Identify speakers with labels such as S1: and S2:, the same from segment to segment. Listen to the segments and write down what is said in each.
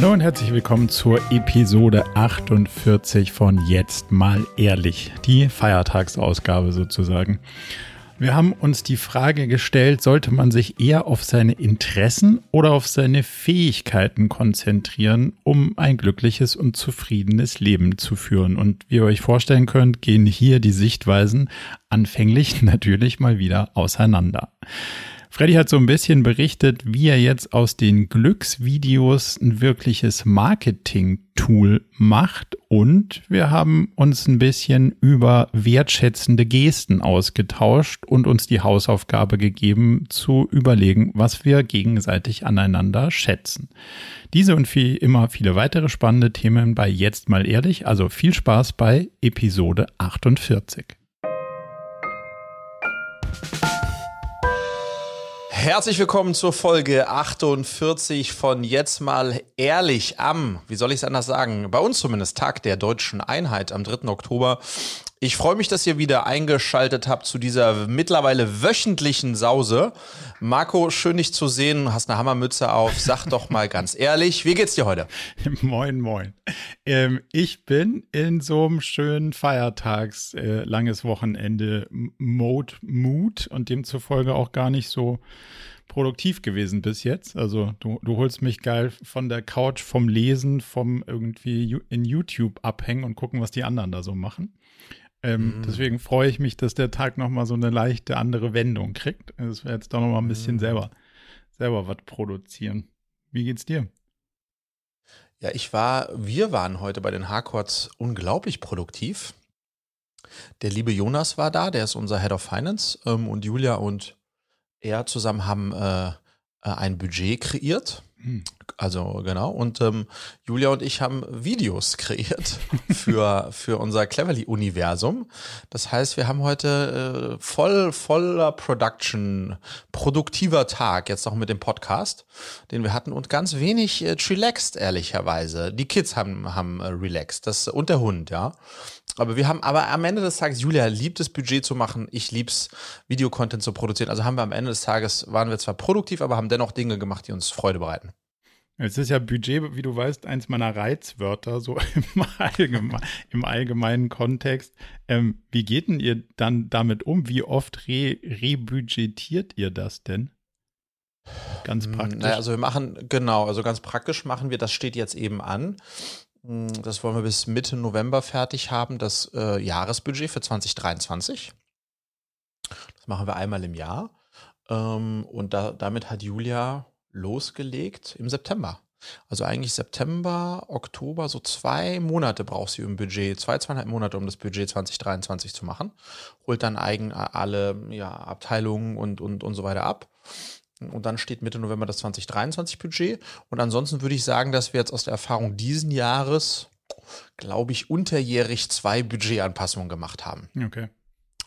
S1: Hallo und herzlich willkommen zur Episode 48 von Jetzt mal ehrlich, die Feiertagsausgabe sozusagen. Wir haben uns die Frage gestellt, sollte man sich eher auf seine Interessen oder auf seine Fähigkeiten konzentrieren, um ein glückliches und zufriedenes Leben zu führen. Und wie ihr euch vorstellen könnt, gehen hier die Sichtweisen anfänglich natürlich mal wieder auseinander. Freddy hat so ein bisschen berichtet, wie er jetzt aus den Glücksvideos ein wirkliches Marketing-Tool macht und wir haben uns ein bisschen über wertschätzende Gesten ausgetauscht und uns die Hausaufgabe gegeben zu überlegen, was wir gegenseitig aneinander schätzen. Diese und wie immer viele weitere spannende Themen bei Jetzt mal ehrlich, also viel Spaß bei Episode 48.
S2: Herzlich willkommen zur Folge 48 von Jetzt mal ehrlich am, wie soll ich es anders sagen, bei uns zumindest Tag der deutschen Einheit am 3. Oktober. Ich freue mich, dass ihr wieder eingeschaltet habt zu dieser mittlerweile wöchentlichen Sause. Marco, schön dich zu sehen. Du hast eine Hammermütze auf. Sag doch mal ganz ehrlich, wie geht's dir heute?
S1: Moin, moin. Ähm, ich bin in so einem schönen Feiertags äh, langes Wochenende Mode Mood und demzufolge auch gar nicht so produktiv gewesen bis jetzt. Also du, du holst mich geil von der Couch, vom Lesen, vom irgendwie in YouTube abhängen und gucken, was die anderen da so machen. Ähm, mm. Deswegen freue ich mich, dass der Tag nochmal so eine leichte andere Wendung kriegt. Das wäre jetzt doch nochmal ein bisschen mm. selber, selber was produzieren. Wie geht's dir?
S2: Ja, ich war, wir waren heute bei den Hardcourts unglaublich produktiv. Der liebe Jonas war da, der ist unser Head of Finance ähm, und Julia und er zusammen haben äh, äh ein Budget kreiert hm. Also genau. Und ähm, Julia und ich haben Videos kreiert für, für unser Cleverly-Universum. Das heißt, wir haben heute äh, voll, voller Production, produktiver Tag, jetzt noch mit dem Podcast, den wir hatten und ganz wenig äh, relaxed, ehrlicherweise. Die Kids haben, haben äh, relaxed, das und der Hund, ja. Aber wir haben, aber am Ende des Tages, Julia liebt es, Budget zu machen. Ich lieb's, Videocontent zu produzieren. Also haben wir am Ende des Tages, waren wir zwar produktiv, aber haben dennoch Dinge gemacht, die uns Freude bereiten.
S1: Es ist ja Budget, wie du weißt, eins meiner Reizwörter, so im, allgemein, im allgemeinen Kontext. Ähm, wie geht denn ihr dann damit um? Wie oft re rebudgetiert ihr das denn?
S2: Ganz hm, praktisch. Naja, also wir machen, genau, also ganz praktisch machen wir, das steht jetzt eben an. Hm, das wollen wir bis Mitte November fertig haben, das äh, Jahresbudget für 2023. Das machen wir einmal im Jahr. Ähm, und da, damit hat Julia losgelegt im September. Also eigentlich September, Oktober, so zwei Monate braucht sie im Budget, zwei, zweieinhalb Monate, um das Budget 2023 zu machen. Holt dann eigen alle ja, Abteilungen und, und, und so weiter ab. Und dann steht Mitte November das 2023 Budget. Und ansonsten würde ich sagen, dass wir jetzt aus der Erfahrung diesen Jahres, glaube ich, unterjährig zwei Budgetanpassungen gemacht haben.
S1: Okay.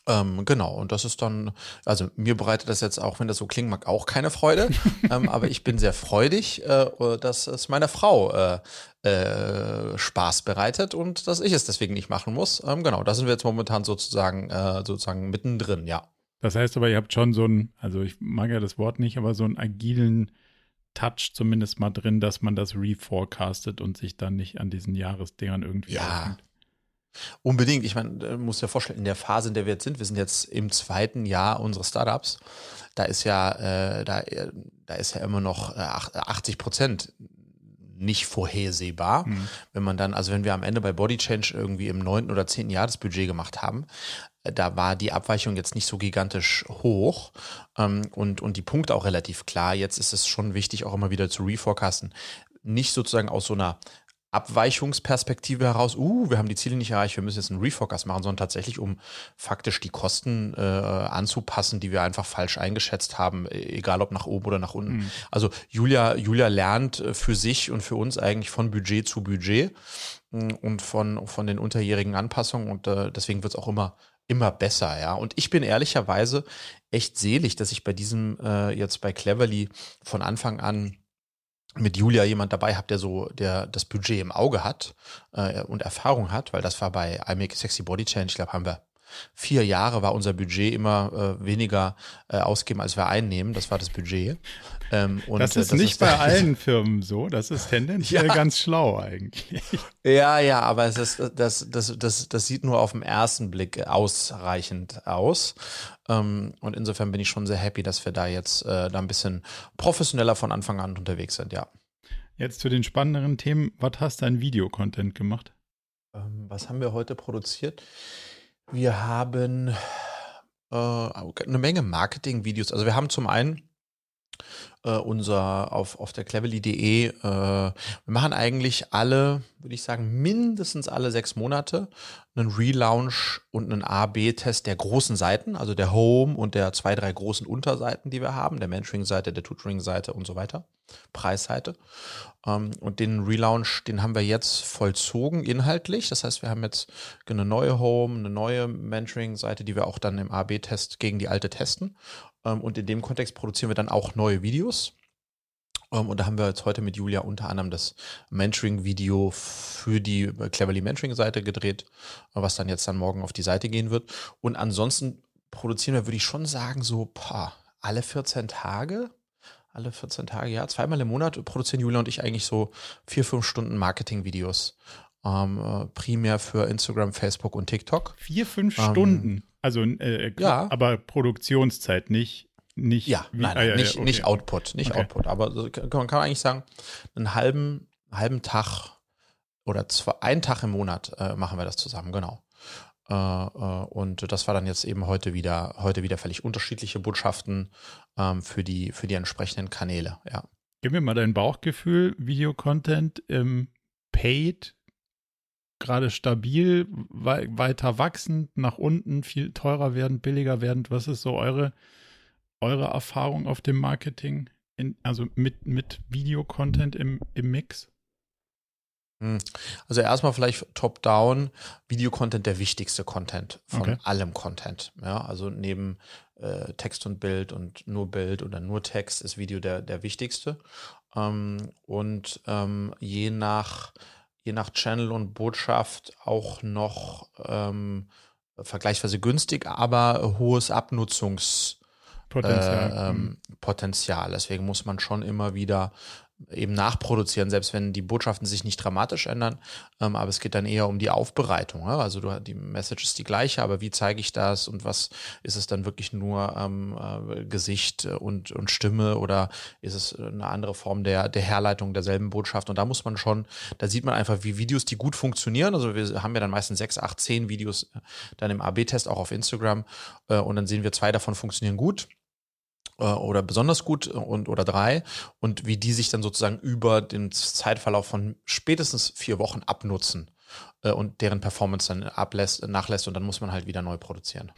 S2: Ähm, genau, und das ist dann, also mir bereitet das jetzt auch, wenn das so klingen mag, auch keine Freude. ähm, aber ich bin sehr freudig, äh, dass es meiner Frau äh, äh, Spaß bereitet und dass ich es deswegen nicht machen muss. Ähm, genau, da sind wir jetzt momentan sozusagen, äh, sozusagen mittendrin, ja.
S1: Das heißt aber, ihr habt schon so ein, also ich mag ja das Wort nicht, aber so einen agilen Touch zumindest mal drin, dass man das reforecastet und sich dann nicht an diesen Jahresdingern irgendwie
S2: ja. Aufnimmt. Unbedingt. Ich meine, du musst dir vorstellen, in der Phase, in der wir jetzt sind, wir sind jetzt im zweiten Jahr unseres Startups, da ist ja, äh, da, äh, da ist ja immer noch 80 äh, Prozent nicht vorhersehbar. Mhm. Wenn man dann, also wenn wir am Ende bei Body Change irgendwie im neunten oder zehnten Jahr das Budget gemacht haben, äh, da war die Abweichung jetzt nicht so gigantisch hoch ähm, und, und die Punkte auch relativ klar. Jetzt ist es schon wichtig, auch immer wieder zu reforecasten. Nicht sozusagen aus so einer Abweichungsperspektive heraus, uh, wir haben die Ziele nicht erreicht, wir müssen jetzt einen Refocus machen, sondern tatsächlich, um faktisch die Kosten äh, anzupassen, die wir einfach falsch eingeschätzt haben, e-, egal ob nach oben oder nach unten. Mhm. Also Julia, Julia lernt äh, für sich und für uns eigentlich von Budget zu Budget mm, und von, von den unterjährigen Anpassungen und äh, deswegen wird es auch immer immer besser, ja. Und ich bin ehrlicherweise echt selig, dass ich bei diesem äh, jetzt bei Cleverly von Anfang an mit Julia jemand dabei habt, der so der das Budget im Auge hat äh, und Erfahrung hat, weil das war bei I Make a Sexy Body Change, ich glaube, haben wir vier Jahre war unser Budget immer äh, weniger äh, ausgeben, als wir einnehmen. Das war das Budget.
S1: Ähm, und, das ist das nicht ist bei allen Firmen so. Das ist tendenziell ja. ganz schlau eigentlich.
S2: Ja, ja, aber es ist, das, das, das, das sieht nur auf den ersten Blick ausreichend aus. Ähm, und insofern bin ich schon sehr happy, dass wir da jetzt äh, da ein bisschen professioneller von Anfang an unterwegs sind, ja.
S1: Jetzt zu den spannenderen Themen. Was hast du an Videocontent gemacht?
S2: Ähm, was haben wir heute produziert? Wir haben äh, eine Menge Marketing-Videos. Also wir haben zum einen äh, unser auf, auf der cleverly.de. Äh, wir machen eigentlich alle, würde ich sagen, mindestens alle sechs Monate einen Relaunch und einen A-B-Test der großen Seiten, also der Home und der zwei, drei großen Unterseiten, die wir haben, der Mentoring-Seite, der Tutoring-Seite und so weiter, Preisseite. Ähm, und den Relaunch, den haben wir jetzt vollzogen inhaltlich. Das heißt, wir haben jetzt eine neue Home, eine neue Mentoring-Seite, die wir auch dann im A-B-Test gegen die alte testen. Ähm, und in dem Kontext produzieren wir dann auch neue Videos. Ähm, und da haben wir jetzt heute mit Julia unter anderem das Mentoring-Video für die Cleverly Mentoring-Seite gedreht, was dann jetzt dann morgen auf die Seite gehen wird. Und ansonsten produzieren wir, würde ich schon sagen, so paar, alle 14 Tage. Alle 14 Tage, ja, zweimal im Monat produzieren Julia und ich eigentlich so vier, fünf Stunden Marketing-Videos. Ähm, äh, primär für Instagram, Facebook und TikTok.
S1: Vier, fünf ähm, Stunden? Also, äh, ja. aber Produktionszeit nicht. Nicht,
S2: ja, wie, nein, ah, ja, nicht, okay. nicht Output, nicht okay. Output. Aber man kann eigentlich sagen, einen halben, halben Tag oder zwei, einen Tag im Monat äh, machen wir das zusammen, genau. Äh, äh, und das war dann jetzt eben heute wieder, heute wieder völlig unterschiedliche Botschaften ähm, für, die, für die entsprechenden Kanäle, ja.
S1: Gib mir mal dein Bauchgefühl, Videocontent im Paid gerade stabil, we weiter wachsend, nach unten, viel teurer werden, billiger werden. Was ist so eure, eure Erfahrung auf dem Marketing, in, also mit, mit Videocontent im, im Mix?
S2: Hm. Also erstmal vielleicht top-down, Videocontent der wichtigste Content von okay. allem Content. Ja, also neben äh, Text und Bild und nur Bild oder nur Text ist Video der, der wichtigste. Ähm, und ähm, je nach je nach Channel und Botschaft auch noch ähm, vergleichsweise günstig, aber hohes Abnutzungspotenzial. Äh, ähm, Potenzial. Deswegen muss man schon immer wieder eben nachproduzieren, selbst wenn die Botschaften sich nicht dramatisch ändern. Ähm, aber es geht dann eher um die Aufbereitung. Ja? Also du, die Message ist die gleiche, aber wie zeige ich das und was ist es dann wirklich nur ähm, äh, Gesicht und, und Stimme oder ist es eine andere Form der, der Herleitung derselben Botschaft? Und da muss man schon, da sieht man einfach, wie Videos, die gut funktionieren. Also wir haben ja dann meistens sechs, acht, zehn Videos äh, dann im AB-Test auch auf Instagram äh, und dann sehen wir, zwei davon funktionieren gut oder besonders gut und oder drei und wie die sich dann sozusagen über den Zeitverlauf von spätestens vier Wochen abnutzen äh, und deren Performance dann ablässt, nachlässt und dann muss man halt wieder neu produzieren.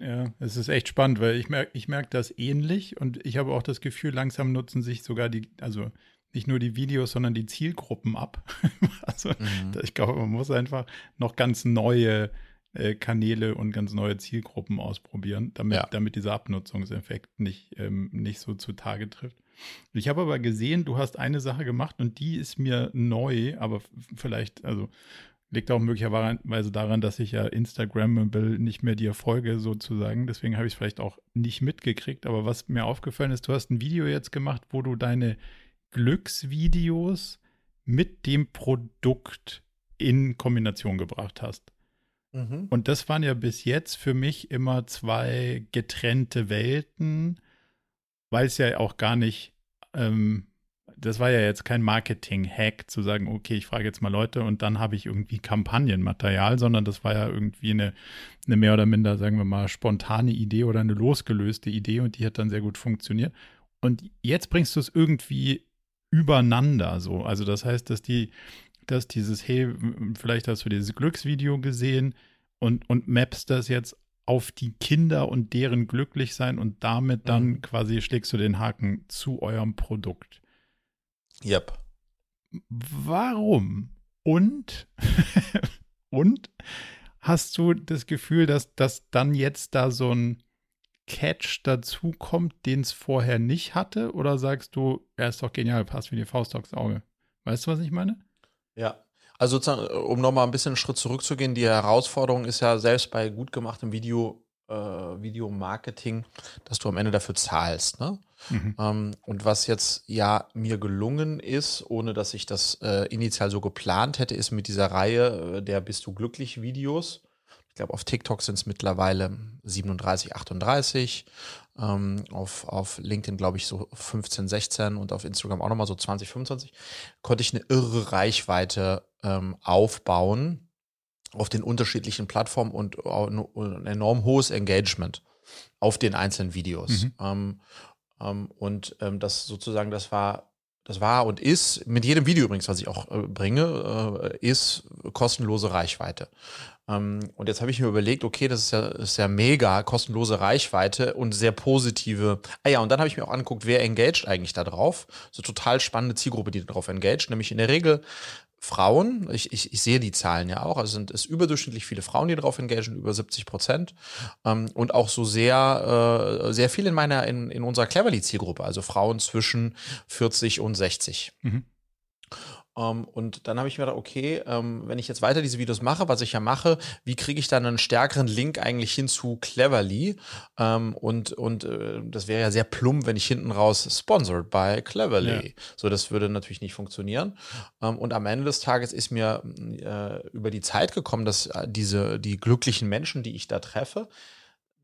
S1: Ja, es ist echt spannend, weil ich merke ich merk das ähnlich und ich habe auch das Gefühl, langsam nutzen sich sogar die, also nicht nur die Videos, sondern die Zielgruppen ab. also mhm. ich glaube, man muss einfach noch ganz neue äh, Kanäle und ganz neue Zielgruppen ausprobieren, damit, ja. damit dieser Abnutzungseffekt nicht, ähm, nicht so zutage trifft. Ich habe aber gesehen, du hast eine Sache gemacht und die ist mir neu, aber vielleicht, also liegt auch möglicherweise daran, dass ich ja Instagrammable nicht mehr dir folge sozusagen. Deswegen habe ich es vielleicht auch nicht mitgekriegt. Aber was mir aufgefallen ist, du hast ein Video jetzt gemacht, wo du deine Glücksvideos mit dem Produkt in Kombination gebracht hast. Mhm. Und das waren ja bis jetzt für mich immer zwei getrennte Welten, weil es ja auch gar nicht, ähm, das war ja jetzt kein Marketing-Hack zu sagen, okay, ich frage jetzt mal Leute und dann habe ich irgendwie Kampagnenmaterial, sondern das war ja irgendwie eine, eine mehr oder minder, sagen wir mal, spontane Idee oder eine losgelöste Idee und die hat dann sehr gut funktioniert. Und jetzt bringst du es irgendwie übereinander so. Also das heißt, dass die dass dieses, hey, vielleicht hast du dieses Glücksvideo gesehen und, und mappst das jetzt auf die Kinder und deren Glücklichsein und damit dann mhm. quasi schlägst du den Haken zu eurem Produkt.
S2: Yep.
S1: Warum? Und, und hast du das Gefühl, dass, dass dann jetzt da so ein Catch dazukommt, den es vorher nicht hatte? Oder sagst du, er ist doch genial, passt wie die Faust aufs Auge? Weißt du, was ich meine?
S2: Ja, Also sozusagen, um nochmal ein bisschen einen Schritt zurückzugehen, die Herausforderung ist ja selbst bei gut gemachtem Video, äh, Videomarketing, dass du am Ende dafür zahlst. Ne? Mhm. Ähm, und was jetzt ja mir gelungen ist, ohne dass ich das äh, initial so geplant hätte, ist mit dieser Reihe äh, der Bist du glücklich Videos. Ich glaube, auf TikTok sind es mittlerweile 37, 38. Ähm, auf, auf LinkedIn, glaube ich, so 15, 16 und auf Instagram auch nochmal so 20, 25. Konnte ich eine irre Reichweite ähm, aufbauen auf den unterschiedlichen Plattformen und ein enorm hohes Engagement auf den einzelnen Videos. Mhm. Ähm, ähm, und ähm, das sozusagen, das war, das war und ist, mit jedem Video übrigens, was ich auch äh, bringe, äh, ist kostenlose Reichweite. Ähm, und jetzt habe ich mir überlegt, okay, das ist ja, ist ja mega, kostenlose Reichweite und sehr positive. Ah ja, und dann habe ich mir auch angeguckt, wer engaged eigentlich da drauf. So total spannende Zielgruppe, die darauf engaged, nämlich in der Regel Frauen, ich, ich, ich sehe die Zahlen ja auch, also sind es überdurchschnittlich viele Frauen, die darauf engagieren, über 70 Prozent. Ähm, und auch so sehr, äh, sehr viel in meiner, in, in unserer Cleverly-Zielgruppe, also Frauen zwischen 40 und 60. Mhm. Um, ähm, und dann habe ich mir gedacht, okay, ähm, wenn ich jetzt weiter diese Videos mache, was ich ja mache, wie kriege ich dann einen stärkeren Link eigentlich hin zu Cleverly? Ähm, und und äh, das wäre ja sehr plump, wenn ich hinten raus sponsored by Cleverly. Ja. So, das würde natürlich nicht funktionieren. Und am Ende des Tages ist mir äh, über die Zeit gekommen, dass äh, diese, die glücklichen Menschen, die ich da treffe,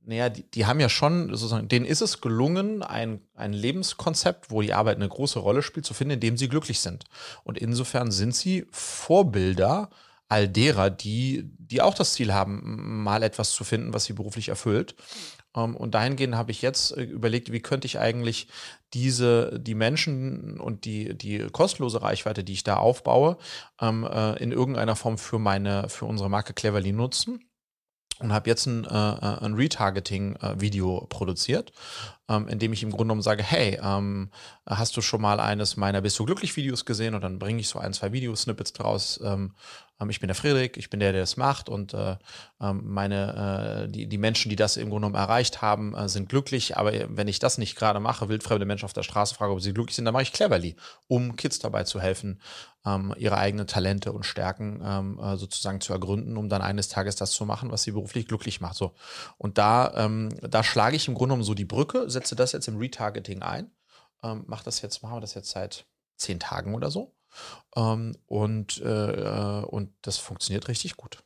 S2: naja, die, die haben ja schon, sozusagen, denen ist es gelungen, ein, ein Lebenskonzept, wo die Arbeit eine große Rolle spielt, zu finden, in dem sie glücklich sind. Und insofern sind sie Vorbilder all derer, die, die auch das Ziel haben, mal etwas zu finden, was sie beruflich erfüllt. Ähm, und dahingehend habe ich jetzt äh, überlegt, wie könnte ich eigentlich diese, die Menschen und die, die kostenlose Reichweite, die ich da aufbaue, ähm, äh, in irgendeiner Form für meine, für unsere Marke Cleverly nutzen und habe jetzt ein, äh, äh ein Retargeting-Video produziert, ähm, in dem ich im Grunde genommen sage, hey, ähm, hast du schon mal eines meiner Bist du glücklich Videos gesehen? Und dann bringe ich so ein, zwei Videosnippets draus, ähm, ich bin der Friedrich, ich bin der, der das macht und äh, ähm, meine, äh, die, die Menschen, die das im Grunde genommen erreicht haben, äh, sind glücklich. Aber wenn ich das nicht gerade mache, wildfremde Menschen auf der Straße fragen, ob sie glücklich sind, dann mache ich Cleverly, um Kids dabei zu helfen, ähm, ihre eigenen Talente und Stärken ähm, äh, sozusagen zu ergründen, um dann eines Tages das zu machen, was sie beruflich glücklich macht. So. Und da, ähm, da schlage ich im Grunde genommen so die Brücke, setze das jetzt im Retargeting ein, ähm, mache das jetzt, machen wir das jetzt seit zehn Tagen oder so ähm, und, äh, und das funktioniert richtig gut.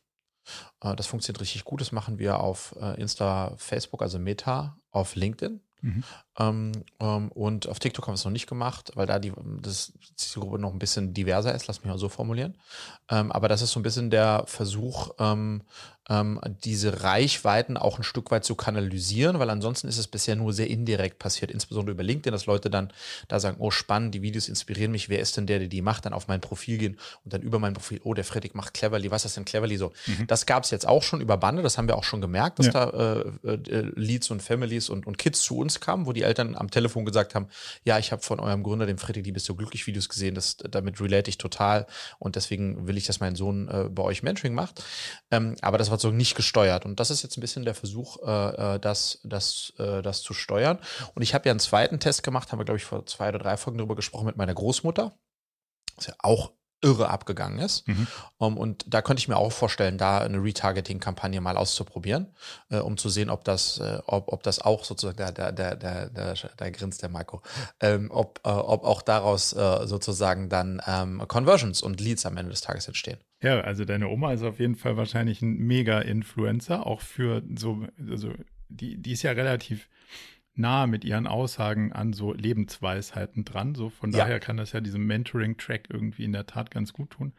S2: Äh, das funktioniert richtig gut. Das machen wir auf äh, Insta, Facebook, also Meta, auf LinkedIn. Mhm. Ähm, ähm, und auf TikTok haben wir es noch nicht gemacht, weil da die das Zielgruppe noch ein bisschen diverser ist, lass mich mal so formulieren. Ähm, aber das ist so ein bisschen der Versuch, ähm, diese Reichweiten auch ein Stück weit zu kanalisieren, weil ansonsten ist es bisher nur sehr indirekt passiert, insbesondere über LinkedIn, dass Leute dann da sagen, oh spannend, die Videos inspirieren mich, wer ist denn der, der die macht, dann auf mein Profil gehen und dann über mein Profil, oh, der Fredrik macht Cleverly, was ist denn Cleverly so? Mhm. Das gab es jetzt auch schon über Bande, das haben wir auch schon gemerkt, dass ja. da äh, äh, Leads und Families und, und Kids zu uns kamen, wo die Eltern am Telefon gesagt haben, ja, ich habe von eurem Gründer, dem Fredrik, die bist du glücklich Videos gesehen, das, damit relate ich total und deswegen will ich, dass mein Sohn äh, bei euch Mentoring macht. Ähm, aber das so nicht gesteuert. Und das ist jetzt ein bisschen der Versuch, äh, äh, das, das, äh, das zu steuern. Und ich habe ja einen zweiten Test gemacht, haben wir, glaube ich, vor zwei oder drei Folgen darüber gesprochen mit meiner Großmutter. Was ja auch irre abgegangen ist. Mhm. Um, und da könnte ich mir auch vorstellen, da eine Retargeting-Kampagne mal auszuprobieren, äh, um zu sehen, ob das, äh, ob, ob das auch sozusagen, da, da, da, da, da, da grinst der Marco, ähm, ob, äh, ob auch daraus äh, sozusagen dann ähm, Conversions und Leads am Ende des Tages entstehen.
S1: Ja, also deine Oma ist auf jeden Fall wahrscheinlich ein Mega-Influencer, auch für so, also die, die ist ja relativ nah mit ihren Aussagen an so Lebensweisheiten dran. So von ja. daher kann das ja diesem Mentoring-Track irgendwie in der Tat ganz gut tun.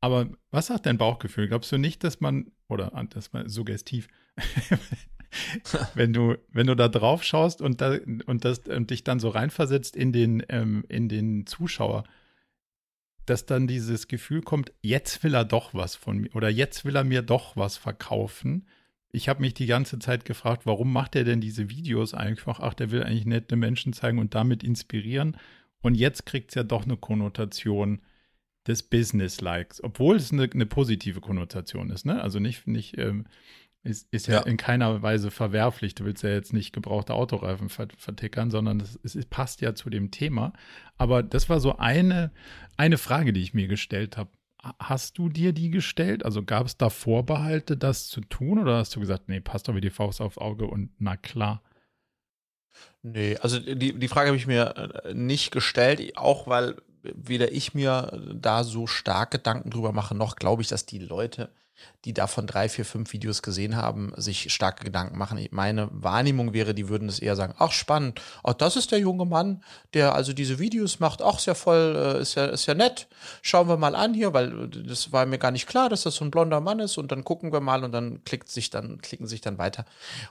S1: Aber was sagt dein Bauchgefühl? Glaubst du nicht, dass man, oder das mal suggestiv, wenn du, wenn du da drauf schaust und, da, und, das, und dich dann so reinversetzt in den, ähm, in den Zuschauer, dass dann dieses Gefühl kommt, jetzt will er doch was von mir oder jetzt will er mir doch was verkaufen. Ich habe mich die ganze Zeit gefragt, warum macht er denn diese Videos einfach? Ach, der will eigentlich nette Menschen zeigen und damit inspirieren. Und jetzt kriegt es ja doch eine Konnotation des Business-Likes, obwohl es eine, eine, positive Konnotation ist. Ne? Also nicht, nicht ähm, ist, ist ja, ja, in keiner Weise verwerflich. Du willst ja jetzt nicht gebrauchte Autoreifen vertickern, sondern es, es passt ja zu dem Thema. Aber das war so eine, eine Frage, die ich mir gestellt habe. hast du dir die gestellt? Also gab es da Vorbehalte, das zu tun? Oder hast du gesagt, nee, passt doch wie die Faust aufs Auge und na klar?
S2: Nee, also die, die Frage habe ich mir äh, nicht gestellt, auch weil weder ich mir da so stark Gedanken drüber mache, noch glaube ich, dass die Leute die davon drei, vier, fünf Videos gesehen haben, sich starke Gedanken machen. Meine Wahrnehmung wäre, die würden es eher sagen, ach spannend, ach das ist der junge Mann, der also diese Videos macht, ach ist ja voll, äh, ist ja, ist ja nett. Schauen wir mal an hier, weil das war mir gar nicht klar, dass das so ein blonder Mann ist und dann gucken wir mal und dann klickt sich dann, klicken sich dann weiter.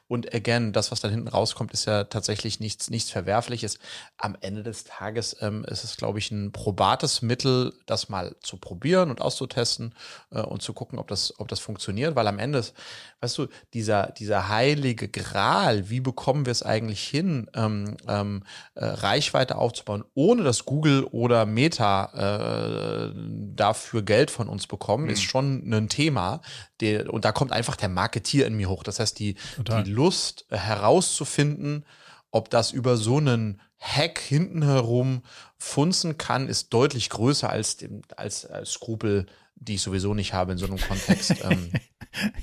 S2: Und again, das, was dann hinten rauskommt, ist ja tatsächlich nichts, nichts Verwerfliches. Am Ende des Tages ähm, ist es, glaube ich, ein probates Mittel, das mal zu probieren und auszutesten äh, und zu gucken, ob das ob das funktioniert, weil am Ende, ist, weißt du, dieser, dieser heilige Gral, wie bekommen wir es eigentlich hin, ähm, ähm, äh, Reichweite aufzubauen, ohne dass Google oder Meta äh, dafür Geld von uns bekommen, mhm. ist schon ein Thema. Der, und da kommt einfach der Marketier in mir hoch. Das heißt, die, die Lust äh, herauszufinden, ob das über so einen Hack hinten herum funzen kann, ist deutlich größer als, dem, als, als Skrupel die ich sowieso nicht habe in so einem Kontext, ähm,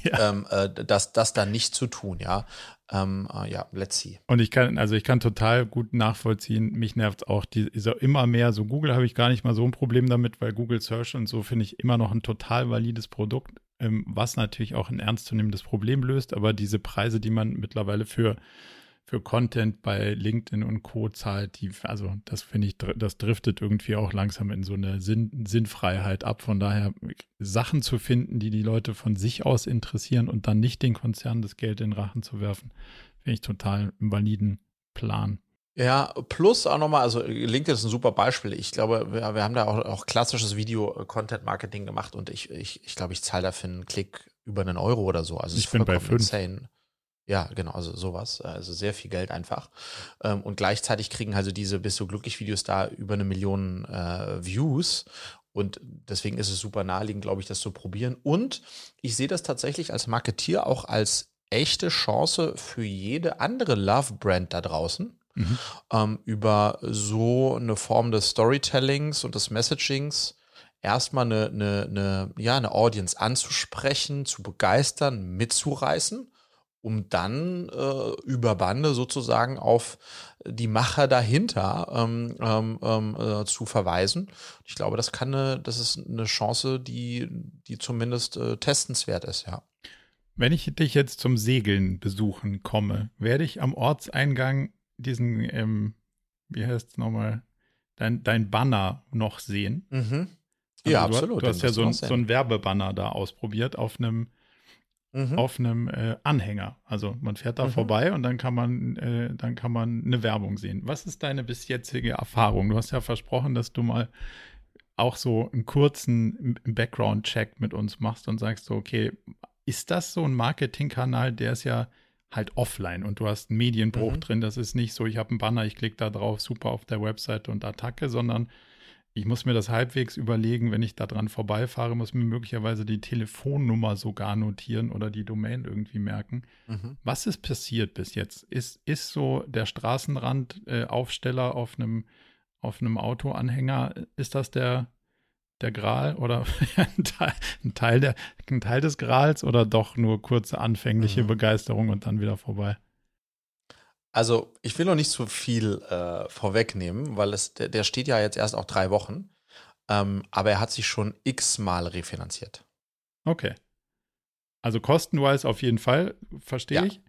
S2: ja. ähm, äh, das, das dann nicht zu tun, ja. Ähm, äh, ja, let's see.
S1: Und ich kann, also ich kann total gut nachvollziehen, mich nervt auch die, immer mehr, so Google habe ich gar nicht mal so ein Problem damit, weil Google Search und so finde ich immer noch ein total valides Produkt, ähm, was natürlich auch ein ernstzunehmendes Problem löst, aber diese Preise, die man mittlerweile für für Content bei LinkedIn und Co. zahlt, die, also das finde ich, das driftet irgendwie auch langsam in so eine Sinn, Sinnfreiheit ab. Von daher Sachen zu finden, die die Leute von sich aus interessieren und dann nicht den Konzernen das Geld in den Rachen zu werfen, finde ich total einen validen Plan.
S2: Ja, plus auch nochmal, also LinkedIn ist ein super Beispiel. Ich glaube, wir, wir haben da auch, auch klassisches Video-Content-Marketing gemacht und ich, ich, ich glaube, ich zahle dafür einen Klick über einen Euro oder so. Also
S1: ich bin bei fünf.
S2: Insane. Ja, genau, also sowas. Also sehr viel Geld einfach. Ähm, und gleichzeitig kriegen also diese Bist du glücklich Videos da über eine Million äh, Views. Und deswegen ist es super naheliegend, glaube ich, das zu probieren. Und ich sehe das tatsächlich als Marketier auch als echte Chance für jede andere Love-Brand da draußen. Mhm. Ähm, über so eine Form des Storytellings und des Messagings erstmal eine, eine, eine, ja, eine Audience anzusprechen, zu begeistern, mitzureißen um dann äh, über Bande sozusagen auf die Macher dahinter ähm, ähm, ähm, äh, zu verweisen. Ich glaube, das kann eine, das ist eine Chance, die, die zumindest äh, testenswert ist, ja.
S1: Wenn ich dich jetzt zum Segeln besuchen komme, werde ich am Ortseingang diesen, ähm, wie heißt es nochmal, dein, dein Banner noch sehen.
S2: Mhm. Also ja,
S1: du,
S2: absolut.
S1: Du hast ja so ein, so ein Werbebanner da ausprobiert auf einem mhm. auf einem äh, Anhänger. Also man fährt da mhm. vorbei und dann kann man, äh, dann kann man eine Werbung sehen. Was ist deine bis jetzige Erfahrung? Du hast ja versprochen, dass du mal auch so einen kurzen Background-Check mit uns machst und sagst so, okay, ist das so ein Marketingkanal, der ist ja halt offline und du hast einen Medienbruch mhm. drin. Das ist nicht so, ich habe einen Banner, ich klicke da drauf, super auf der Webseite und Attacke, sondern ich muss mir das halbwegs überlegen, wenn ich da dran vorbeifahre, muss mir möglicherweise die Telefonnummer sogar notieren oder die Domain irgendwie merken. Mhm. Was ist passiert bis jetzt? Ist, ist so der Straßenrandaufsteller äh, auf einem auf einem Autoanhänger, ist das der, der Gral oder ein, Teil, ein, Teil der, ein Teil des Grals oder doch nur kurze anfängliche mhm. Begeisterung und dann wieder vorbei?
S2: Also ich will noch nicht so viel äh, vorwegnehmen, weil es, der, der, steht ja jetzt erst auch drei Wochen. Ähm, aber er hat sich schon x-mal refinanziert.
S1: Okay. Also kostenweise auf jeden Fall, verstehe ja. ich.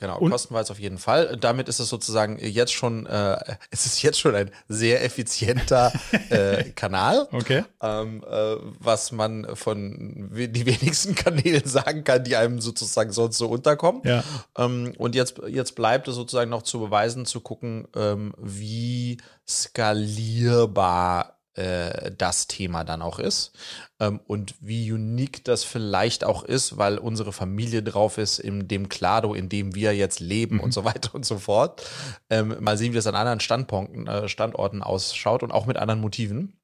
S2: Genau, und? kostenweise auf jeden Fall. Damit ist es sozusagen jetzt schon, äh, es ist jetzt schon ein sehr effizienter äh, Kanal.
S1: Okay.
S2: Ähm, äh, was man von die wenigsten Kanälen sagen kann, die einem sozusagen sonst so unterkommen.
S1: Ja.
S2: Ähm, und jetzt, jetzt bleibt es sozusagen noch zu beweisen, zu gucken, ähm, wie skalierbar äh, das Thema dann auch ist ähm, und wie unique das vielleicht auch ist, weil unsere Familie drauf ist in dem Klado, in dem wir jetzt leben mhm. und so weiter und so fort. Ähm, mal sehen, wie es an anderen Standpunkten, äh, Standorten ausschaut und auch mit anderen Motiven.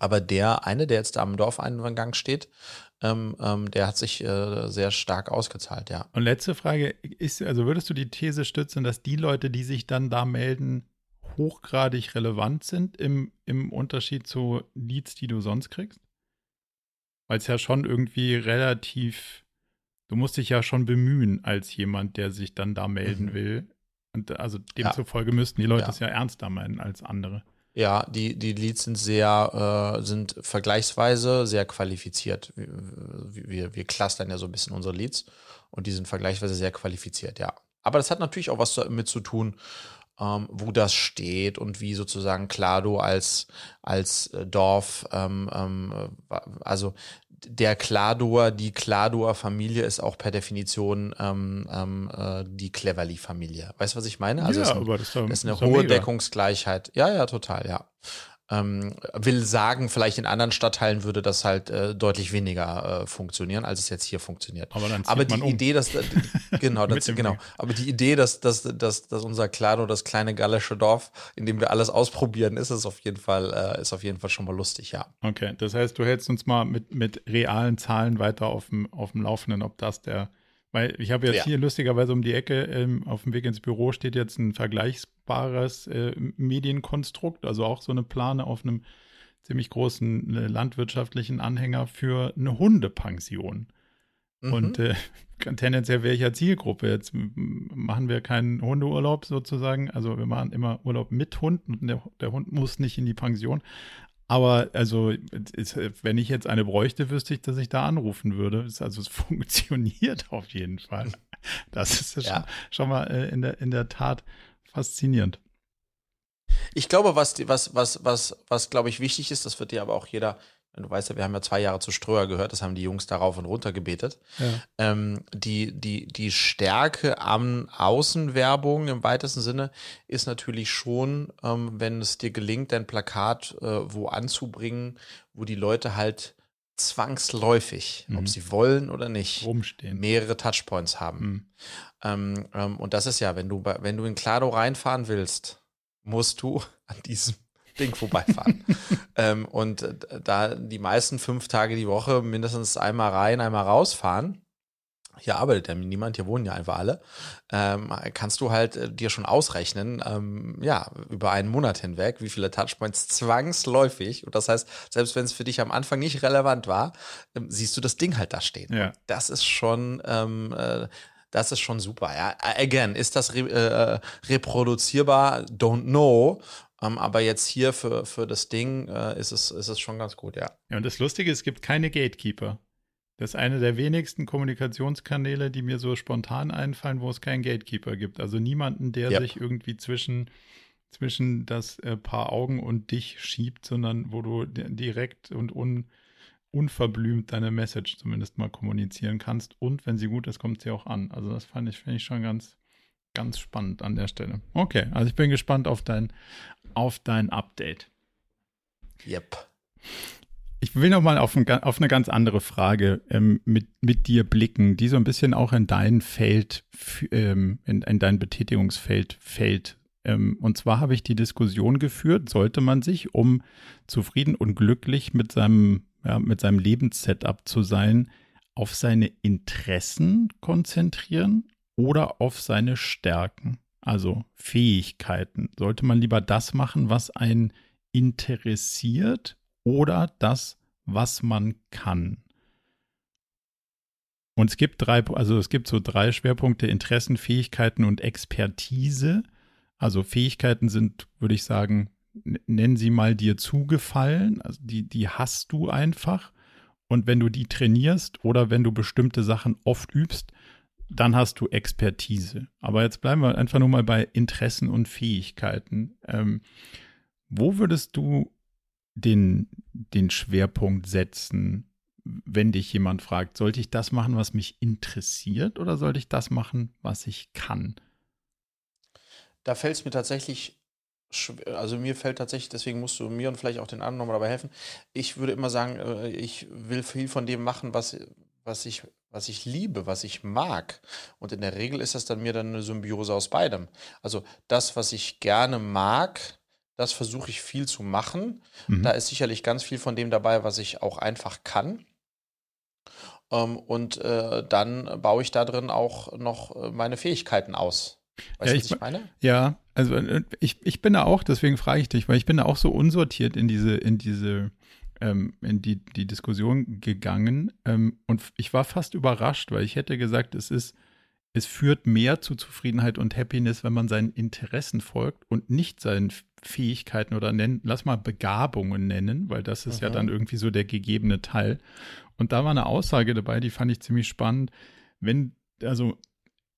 S2: Aber der eine, der jetzt da am Dorfeingang steht, ähm, ähm, der hat sich äh, sehr stark ausgezahlt, ja.
S1: Und letzte Frage ist, also würdest du die These stützen, dass die Leute, die sich dann da melden, hochgradig relevant sind im, im Unterschied zu Leads, die du sonst kriegst? Weil es ja schon irgendwie relativ, du musst dich ja schon bemühen als jemand, der sich dann da melden mhm. will. Und also demzufolge ja. müssten die Leute es ja. ja ernster meinen als andere.
S2: Ja, die, die Leads sind sehr, äh, sind vergleichsweise sehr qualifiziert. Wir, wir, wir clustern ja so ein bisschen unsere Leads und die sind vergleichsweise sehr qualifiziert, ja. Aber das hat natürlich auch was damit zu tun, ähm, wo das steht und wie sozusagen Klado als, als äh, Dorf, ähm, ähm, also der Kladoer, die Kladoer Familie ist auch per Definition ähm, ähm, äh, die Cleverly-Familie. Weißt du, was ich meine? Also ja, es ist, aber das ist, das ist eine hohe mega. Deckungsgleichheit. Ja, ja, total, ja. Ähm, will sagen, vielleicht in anderen Stadtteilen würde das halt äh, deutlich weniger äh, funktionieren, als es jetzt hier funktioniert. Aber, dann aber die um. Idee, dass äh, genau, das, genau. Aber die Idee, dass, dass, dass, dass unser Klado, das kleine gallische Dorf, in dem wir alles ausprobieren, ist es auf jeden Fall, äh, ist auf jeden Fall schon mal lustig, ja.
S1: Okay, das heißt, du hältst uns mal mit, mit realen Zahlen weiter auf dem, auf dem Laufenden, ob das der weil ich habe jetzt ja. hier lustigerweise um die Ecke ähm, auf dem Weg ins Büro steht jetzt ein vergleichbares äh, Medienkonstrukt, also auch so eine Plane auf einem ziemlich großen äh, landwirtschaftlichen Anhänger für eine Hundepension. Mhm. Und äh, tendenziell wäre ich ja Zielgruppe. Jetzt machen wir keinen Hundeurlaub sozusagen. Also wir machen immer Urlaub mit Hund und der, der Hund muss nicht in die Pension. Aber also, wenn ich jetzt eine bräuchte, wüsste ich, dass ich da anrufen würde. Also es funktioniert auf jeden Fall. Das ist ja. schon, schon, mal äh, in, der, in der Tat faszinierend.
S2: Ich glaube, was, was, was, was, was glaube ich wichtig ist, das wird dir aber auch jeder Du weißt ja, wir haben ja zwei Jahre zu Ströer gehört, das haben die Jungs darauf und runter gebetet. Ja. Ähm, die, die, die Stärke an Außenwerbung im weitesten Sinne ist natürlich schon, ähm, wenn es dir gelingt, dein Plakat äh, wo anzubringen, wo die Leute halt zwangsläufig, mhm. ob sie wollen oder nicht,
S1: Rumstehen.
S2: mehrere Touchpoints haben. Mhm. Ähm, ähm und das ist ja, wenn du, wenn du in Clado reinfahren willst, musst du an diesem Ding vorbeifahren. ähm, und äh, da die meisten fünf Tage die Woche mindestens einmal rein, einmal rausfahren, hier arbeitet ja niemand, hier wohnen ja einfach alle, ähm, kannst du halt äh, dir schon ausrechnen, ähm, ja, über einen Monat hinweg, wie viele Touchpoints zwangsläufig, und das heißt, selbst wenn es für dich am Anfang nicht relevant war, ähm, siehst du das Ding halt da stehen. Ja. Das ist schon, ähm, äh, das ist schon super. Ja, again, ist das re äh, reproduzierbar? Don't know. Um, ähm, aber jetzt hier für, für das Ding äh, ist, es, ist es schon ganz gut, ja.
S1: Ja, und das Lustige ist, es gibt keine Gatekeeper. Das ist eine der wenigsten Kommunikationskanäle, die mir so spontan einfallen, wo es keinen Gatekeeper gibt. Also niemanden, der yep. sich irgendwie zwischen, zwischen das äh, Paar Augen und dich schiebt, sondern wo du direkt und un, unverblümt deine Message zumindest mal kommunizieren kannst. Und wenn sie gut ist, kommt sie auch an. Also das fand ich, finde ich schon ganz, ganz spannend an der Stelle. Okay, also ich bin gespannt auf dein, auf dein Update.
S2: Yep.
S1: Ich will nochmal auf, ein, auf eine ganz andere Frage ähm, mit, mit dir blicken, die so ein bisschen auch in dein Feld, ähm, in, in dein Betätigungsfeld fällt. Ähm, und zwar habe ich die Diskussion geführt, sollte man sich, um zufrieden und glücklich mit seinem, ja, mit seinem Lebenssetup zu sein, auf seine Interessen konzentrieren oder auf seine Stärken? also Fähigkeiten. Sollte man lieber das machen, was einen interessiert oder das, was man kann? Und es gibt drei, also es gibt so drei Schwerpunkte: Interessen, Fähigkeiten und Expertise. Also Fähigkeiten sind, würde ich sagen, nennen sie mal dir zugefallen. Also die, die hast du einfach. Und wenn du die trainierst oder wenn du bestimmte Sachen oft übst, dann hast du Expertise. Aber jetzt bleiben wir einfach nur mal bei Interessen und Fähigkeiten. Ähm, wo würdest du den, den Schwerpunkt setzen, wenn dich jemand fragt, sollte ich das machen, was mich interessiert oder sollte ich das machen, was ich kann?
S2: Da fällt es mir tatsächlich also mir fällt tatsächlich, deswegen musst du mir und vielleicht auch den anderen nochmal dabei helfen. Ich würde immer sagen, äh, ich will viel von dem machen, was, was ich was ich liebe, was ich mag. Und in der Regel ist das dann mir dann eine Symbiose aus beidem. Also das, was ich gerne mag, das versuche ich viel zu machen. Mhm. Da ist sicherlich ganz viel von dem dabei, was ich auch einfach kann. Ähm, und äh, dann baue ich da drin auch noch äh, meine Fähigkeiten aus.
S1: Weißt ja, du, was ich, meine? Ja, also äh, ich, ich bin da auch, deswegen frage ich dich, weil ich bin da auch so unsortiert in diese, in diese ähm, in die, die Diskussion gegangen ähm, und ich war fast überrascht, weil ich hätte gesagt, es ist, es führt mehr zu Zufriedenheit und Happiness, wenn man seinen Interessen folgt und nicht seinen Fähigkeiten oder nennen, lass mal Begabungen nennen, weil das ist mhm. ja dann irgendwie so der gegebene Teil. Und da war eine Aussage dabei, die fand ich ziemlich spannend. Wenn, also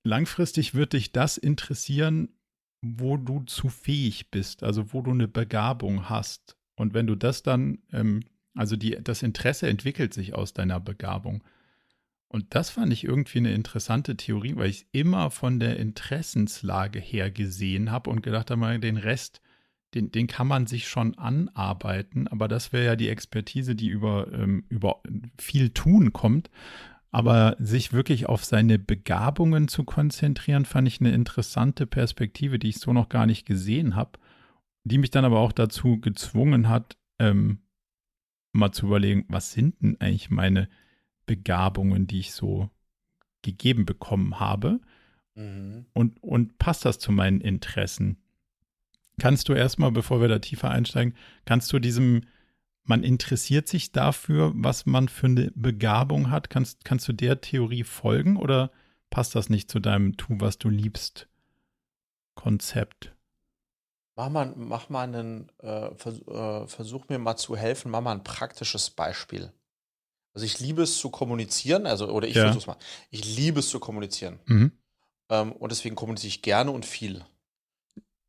S1: langfristig wird dich das interessieren, wo du zu fähig bist, also wo du eine Begabung hast. Und wenn du das dann, ähm, also die, das Interesse entwickelt sich aus deiner Begabung. Und das fand ich irgendwie eine interessante Theorie, weil ich immer von der Interessenslage her gesehen habe und gedacht habe, den Rest, den, den kann man sich schon anarbeiten, aber das wäre ja die Expertise, die über, ähm, über viel Tun kommt. Aber sich wirklich auf seine Begabungen zu konzentrieren, fand ich eine interessante Perspektive, die ich so noch gar nicht gesehen habe, die mich dann aber auch dazu gezwungen hat, ähm, mal zu überlegen, was sind denn eigentlich meine Begabungen, die ich so gegeben bekommen habe? Mhm. Und, und passt das zu meinen Interessen? Kannst du erstmal, bevor wir da tiefer einsteigen, kannst du diesem man interessiert sich dafür, was man für eine Begabung hat. Kannst, kannst du der Theorie folgen oder passt das nicht zu deinem Tu, was du liebst Konzept?
S2: Mach mal, mach mal einen, äh, vers äh, versuch mir mal zu helfen, mach mal ein praktisches Beispiel. Also ich liebe es zu kommunizieren, also, oder ich ja. versuch's mal. Ich liebe es zu kommunizieren. Mhm. Ähm, und deswegen kommuniziere ich gerne und viel.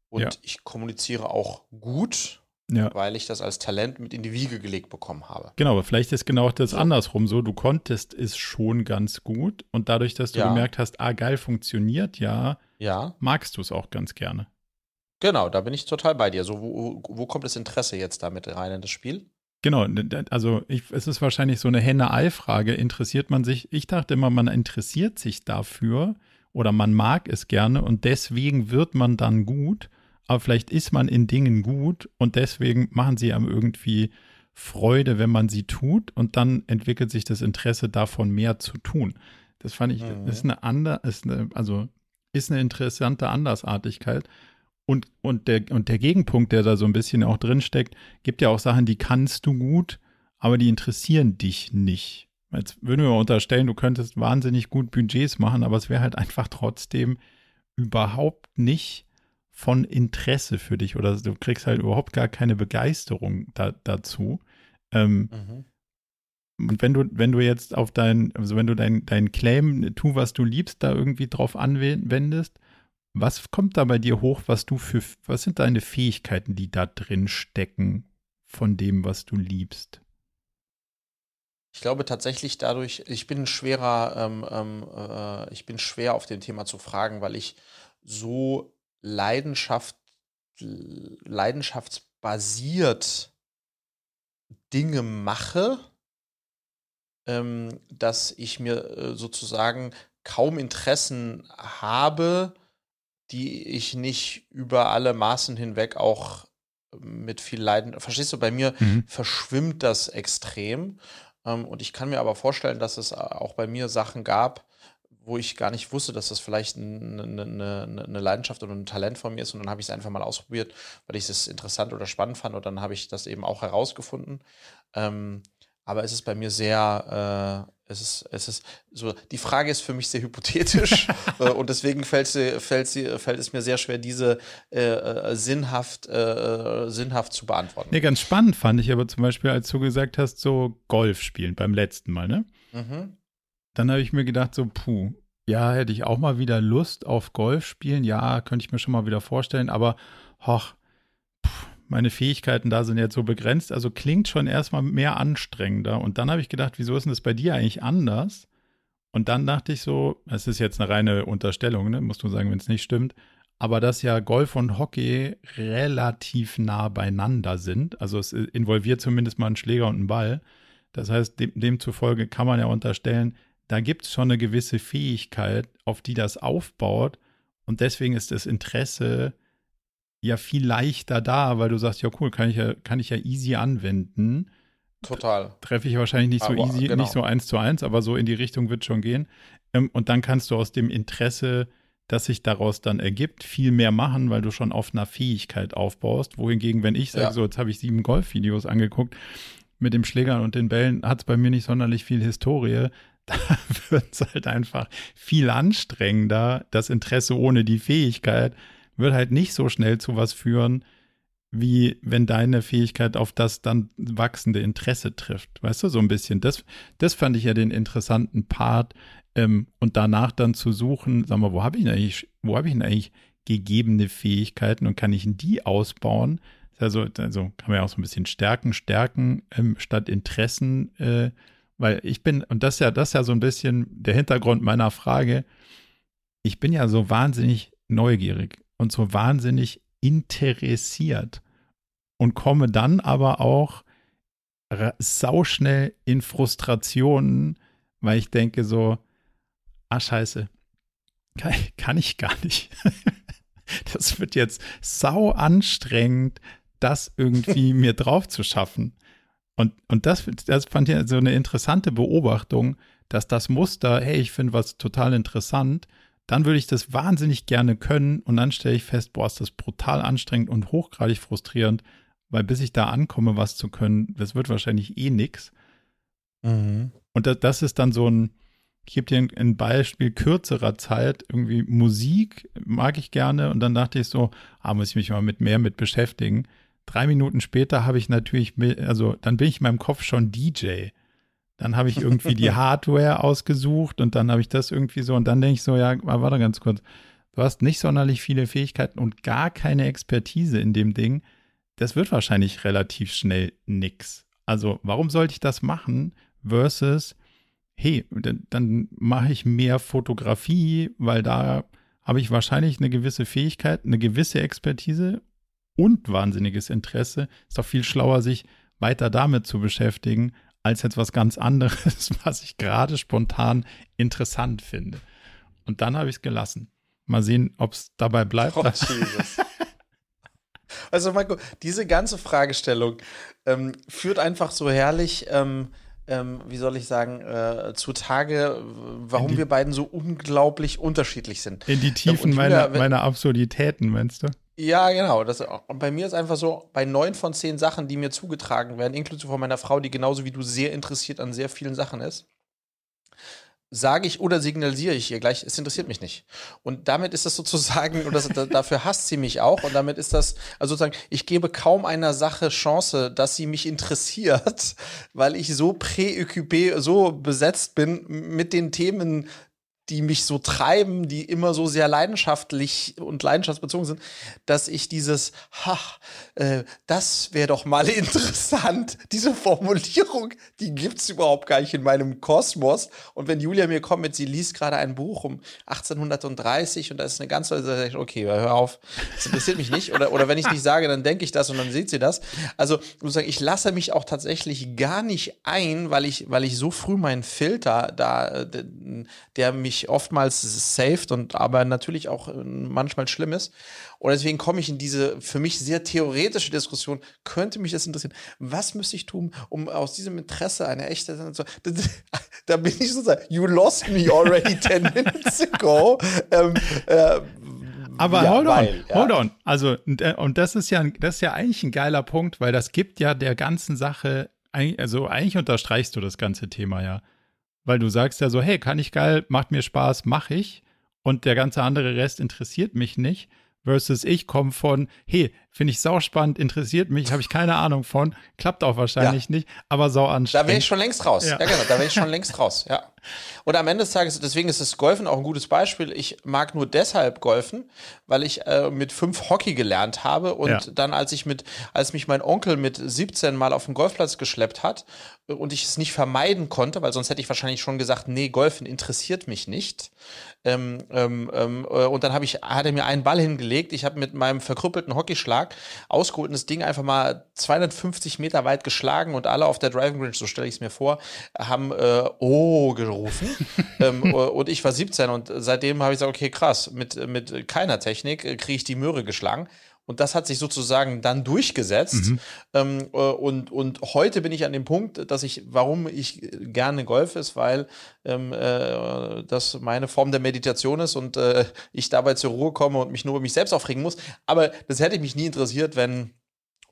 S2: Und ja. ich kommuniziere auch gut ja. weil ich das als Talent mit in die Wiege gelegt bekommen habe.
S1: Genau, aber vielleicht ist genau das so. andersrum so. Du konntest es schon ganz gut und dadurch, dass du ja. gemerkt hast, ah, geil, funktioniert ja, ja. magst du es auch ganz gerne.
S2: Genau, da bin ich total bei dir. So, wo, wo kommt das Interesse jetzt damit rein in das Spiel?
S1: Genau, also ich, es ist wahrscheinlich so eine Henne-Ei-Frage. Interessiert man sich? Ich dachte immer, man interessiert sich dafür oder man mag es gerne und deswegen wird man dann gut aber vielleicht ist man in Dingen gut und deswegen machen sie einem irgendwie Freude, wenn man sie tut und dann entwickelt sich das Interesse davon mehr zu tun. Das fand ich, mhm. ist eine andere, ist eine, also ist eine interessante Andersartigkeit. Und, und, der, und der Gegenpunkt, der da so ein bisschen auch drin steckt, gibt ja auch Sachen, die kannst du gut, aber die interessieren dich nicht. Jetzt würden wir unterstellen, du könntest wahnsinnig gut Budgets machen, aber es wäre halt einfach trotzdem überhaupt nicht von Interesse für dich oder du kriegst halt überhaupt gar keine Begeisterung da, dazu. Ähm, mhm. Und wenn du, wenn du jetzt auf dein, also wenn du dein, dein Claim, tu, was du liebst, da irgendwie drauf anwendest, was kommt da bei dir hoch, was du für, was sind deine Fähigkeiten, die da drin stecken von dem, was du liebst?
S2: Ich glaube tatsächlich dadurch, ich bin schwerer, ähm, ähm, äh, ich bin schwer auf dem Thema zu fragen, weil ich so Leidenschaft, leidenschaftsbasiert Dinge mache, ähm, dass ich mir äh, sozusagen kaum Interessen habe, die ich nicht über alle Maßen hinweg auch mit viel Leiden. Verstehst du, bei mir mhm. verschwimmt das extrem. Ähm, und ich kann mir aber vorstellen, dass es auch bei mir Sachen gab, wo ich gar nicht wusste, dass das vielleicht eine, eine, eine Leidenschaft oder ein Talent von mir ist. Und dann habe ich es einfach mal ausprobiert, weil ich es interessant oder spannend fand. Und dann habe ich das eben auch herausgefunden. Ähm, aber es ist bei mir sehr, äh, es ist, es ist so, die Frage ist für mich sehr hypothetisch äh, und deswegen fällt, sie, fällt, sie, fällt es mir sehr schwer, diese äh, äh sinnhaft, äh, sinnhaft zu beantworten.
S1: Nee, ganz spannend fand ich aber zum Beispiel, als du gesagt hast, so Golf spielen beim letzten Mal, ne? Mhm. Dann habe ich mir gedacht, so, puh, ja, hätte ich auch mal wieder Lust auf Golf spielen. Ja, könnte ich mir schon mal wieder vorstellen, aber hoch, meine Fähigkeiten da sind jetzt so begrenzt. Also klingt schon erstmal mehr anstrengender. Und dann habe ich gedacht, wieso ist denn das bei dir eigentlich anders? Und dann dachte ich so, es ist jetzt eine reine Unterstellung, ne? musst du sagen, wenn es nicht stimmt, aber dass ja Golf und Hockey relativ nah beieinander sind. Also es involviert zumindest mal einen Schläger und einen Ball. Das heißt, dem, demzufolge kann man ja unterstellen, da gibt es schon eine gewisse Fähigkeit, auf die das aufbaut. Und deswegen ist das Interesse ja viel leichter da, weil du sagst, ja cool, kann ich ja, kann ich ja easy anwenden.
S2: Total.
S1: Treffe ich wahrscheinlich nicht so aber, easy, genau. nicht so eins zu eins, aber so in die Richtung wird schon gehen. Ähm, und dann kannst du aus dem Interesse, das sich daraus dann ergibt, viel mehr machen, weil du schon auf einer Fähigkeit aufbaust. Wohingegen, wenn ich sage, ja. so, jetzt habe ich sieben Golfvideos angeguckt, mit dem Schlägern und den Bällen hat es bei mir nicht sonderlich viel Historie. Da wird es halt einfach viel anstrengender. Das Interesse ohne die Fähigkeit wird halt nicht so schnell zu was führen, wie wenn deine Fähigkeit auf das dann wachsende Interesse trifft. Weißt du, so ein bisschen. Das, das fand ich ja den interessanten Part. Ähm, und danach dann zu suchen, sag mal, wo habe ich eigentlich, wo habe ich denn eigentlich gegebene Fähigkeiten und kann ich die ausbauen? Also, also kann man ja auch so ein bisschen Stärken, Stärken ähm, statt Interessen, äh, weil ich bin, und das ist ja, das ist ja so ein bisschen der Hintergrund meiner Frage, ich bin ja so wahnsinnig neugierig und so wahnsinnig interessiert und komme dann aber auch sauschnell in Frustrationen, weil ich denke so, ah scheiße, kann, kann ich gar nicht. das wird jetzt sau anstrengend, das irgendwie mir drauf zu schaffen. Und, und das, das fand ich so eine interessante Beobachtung, dass das Muster, hey, ich finde was total interessant, dann würde ich das wahnsinnig gerne können und dann stelle ich fest, boah, ist das brutal anstrengend und hochgradig frustrierend, weil bis ich da ankomme, was zu können, das wird wahrscheinlich eh nix. Mhm. Und das, das ist dann so ein, ich gebe dir ein, ein, Beispiel kürzerer Zeit, irgendwie Musik mag ich gerne und dann dachte ich so, ah, muss ich mich mal mit mehr mit beschäftigen. Drei Minuten später habe ich natürlich, also dann bin ich in meinem Kopf schon DJ. Dann habe ich irgendwie die Hardware ausgesucht und dann habe ich das irgendwie so und dann denke ich so, ja, warte ganz kurz. Du hast nicht sonderlich viele Fähigkeiten und gar keine Expertise in dem Ding. Das wird wahrscheinlich relativ schnell nix. Also, warum sollte ich das machen versus, hey, dann, dann mache ich mehr Fotografie, weil da habe ich wahrscheinlich eine gewisse Fähigkeit, eine gewisse Expertise und wahnsinniges Interesse. Ist doch viel schlauer, sich weiter damit zu beschäftigen, als jetzt was ganz anderes, was ich gerade spontan interessant finde. Und dann habe ich es gelassen. Mal sehen, ob es dabei bleibt. Oh, Jesus.
S2: also, Marco, diese ganze Fragestellung ähm, führt einfach so herrlich. Ähm, ähm, wie soll ich sagen, äh, zutage, warum die, wir beiden so unglaublich unterschiedlich sind.
S1: In die Tiefen meiner, meiner Absurditäten, meinst du?
S2: Ja, genau. Das, bei mir ist einfach so, bei neun von zehn Sachen, die mir zugetragen werden, inklusive von meiner Frau, die genauso wie du sehr interessiert an sehr vielen Sachen ist, sage ich oder signalisiere ich ihr gleich, es interessiert mich nicht. Und damit ist das sozusagen, und das, dafür hasst sie mich auch, und damit ist das, also sozusagen, ich gebe kaum einer Sache Chance, dass sie mich interessiert, weil ich so präoccupé, so besetzt bin mit den Themen, die mich so treiben, die immer so sehr leidenschaftlich und leidenschaftsbezogen sind, dass ich dieses, ha, äh, das wäre doch mal interessant, diese Formulierung, die gibt's überhaupt gar nicht in meinem Kosmos. Und wenn Julia mir kommt mit, sie liest gerade ein Buch um 1830 und da ist eine ganz tolle, okay, hör auf, das interessiert mich nicht. Oder, oder wenn ich nicht sage, dann denke ich das und dann sieht sie das. Also, sozusagen, ich lasse mich auch tatsächlich gar nicht ein, weil ich, weil ich so früh meinen Filter da, der mich mich oftmals saved und aber natürlich auch äh, manchmal schlimm ist. Und deswegen komme ich in diese für mich sehr theoretische Diskussion. Könnte mich das interessieren? Was müsste ich tun, um aus diesem Interesse eine echte. Da bin ich sozusagen, you lost me already 10 minutes ago. Ähm,
S1: äh, aber ja, hold on, weil, ja. hold on. Also, äh, und das ist ja, das ist ja eigentlich ein geiler Punkt, weil das gibt ja der ganzen Sache, also eigentlich unterstreichst du das ganze Thema ja. Weil du sagst ja so, hey, kann ich geil, macht mir Spaß, mach ich. Und der ganze andere Rest interessiert mich nicht. Versus ich komme von, hey, finde ich sau spannend, interessiert mich, habe ich keine Ahnung von, klappt auch wahrscheinlich ja. nicht, aber sau anstrengend.
S2: Da wäre ich schon längst raus. Ja, ja genau, da wäre ich schon längst raus, ja. Und am Ende des Tages, deswegen ist das Golfen auch ein gutes Beispiel. Ich mag nur deshalb Golfen, weil ich äh, mit fünf Hockey gelernt habe und ja. dann, als ich mit, als mich mein Onkel mit 17 mal auf den Golfplatz geschleppt hat und ich es nicht vermeiden konnte, weil sonst hätte ich wahrscheinlich schon gesagt, nee, Golfen interessiert mich nicht. Ähm, ähm, ähm, äh, und dann habe ich, hat er mir einen Ball hingelegt. Ich habe mit meinem verkrüppelten Hockeyschlag ausgeholt und das Ding einfach mal 250 Meter weit geschlagen und alle auf der Driving Range, so stelle ich es mir vor, haben äh, Oh gerufen. ähm, äh, und ich war 17 und seitdem habe ich gesagt, okay, krass, mit, mit keiner Technik äh, kriege ich die Möhre geschlagen. Und das hat sich sozusagen dann durchgesetzt. Mhm. Ähm, äh, und, und heute bin ich an dem Punkt, dass ich, warum ich gerne golfe, ist, weil ähm, äh, das meine Form der Meditation ist und äh, ich dabei zur Ruhe komme und mich nur über mich selbst aufregen muss. Aber das hätte mich nie interessiert, wenn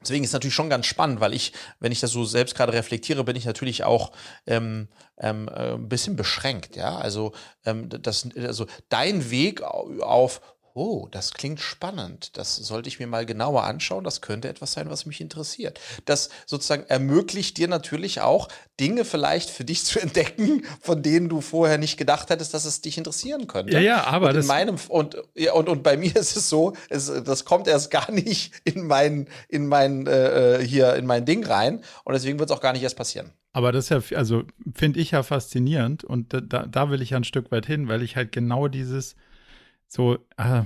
S2: Deswegen ist es natürlich schon ganz spannend, weil ich, wenn ich das so selbst gerade reflektiere, bin ich natürlich auch ähm, ähm, äh, ein bisschen beschränkt. Ja, also ähm, das, also dein Weg auf oh, das klingt spannend, das sollte ich mir mal genauer anschauen, das könnte etwas sein, was mich interessiert. Das sozusagen ermöglicht dir natürlich auch, Dinge vielleicht für dich zu entdecken, von denen du vorher nicht gedacht hättest, dass es dich interessieren könnte.
S1: Ja, ja, aber
S2: und in meinem und, ja, und, und bei mir ist es so, es, das kommt erst gar nicht in mein, in mein, äh, äh hier in mein Ding rein und deswegen wird es auch gar nicht erst passieren.
S1: Aber das ja, also finde ich ja faszinierend und da, da will ich ja ein Stück weit hin, weil ich halt genau dieses, so, äh,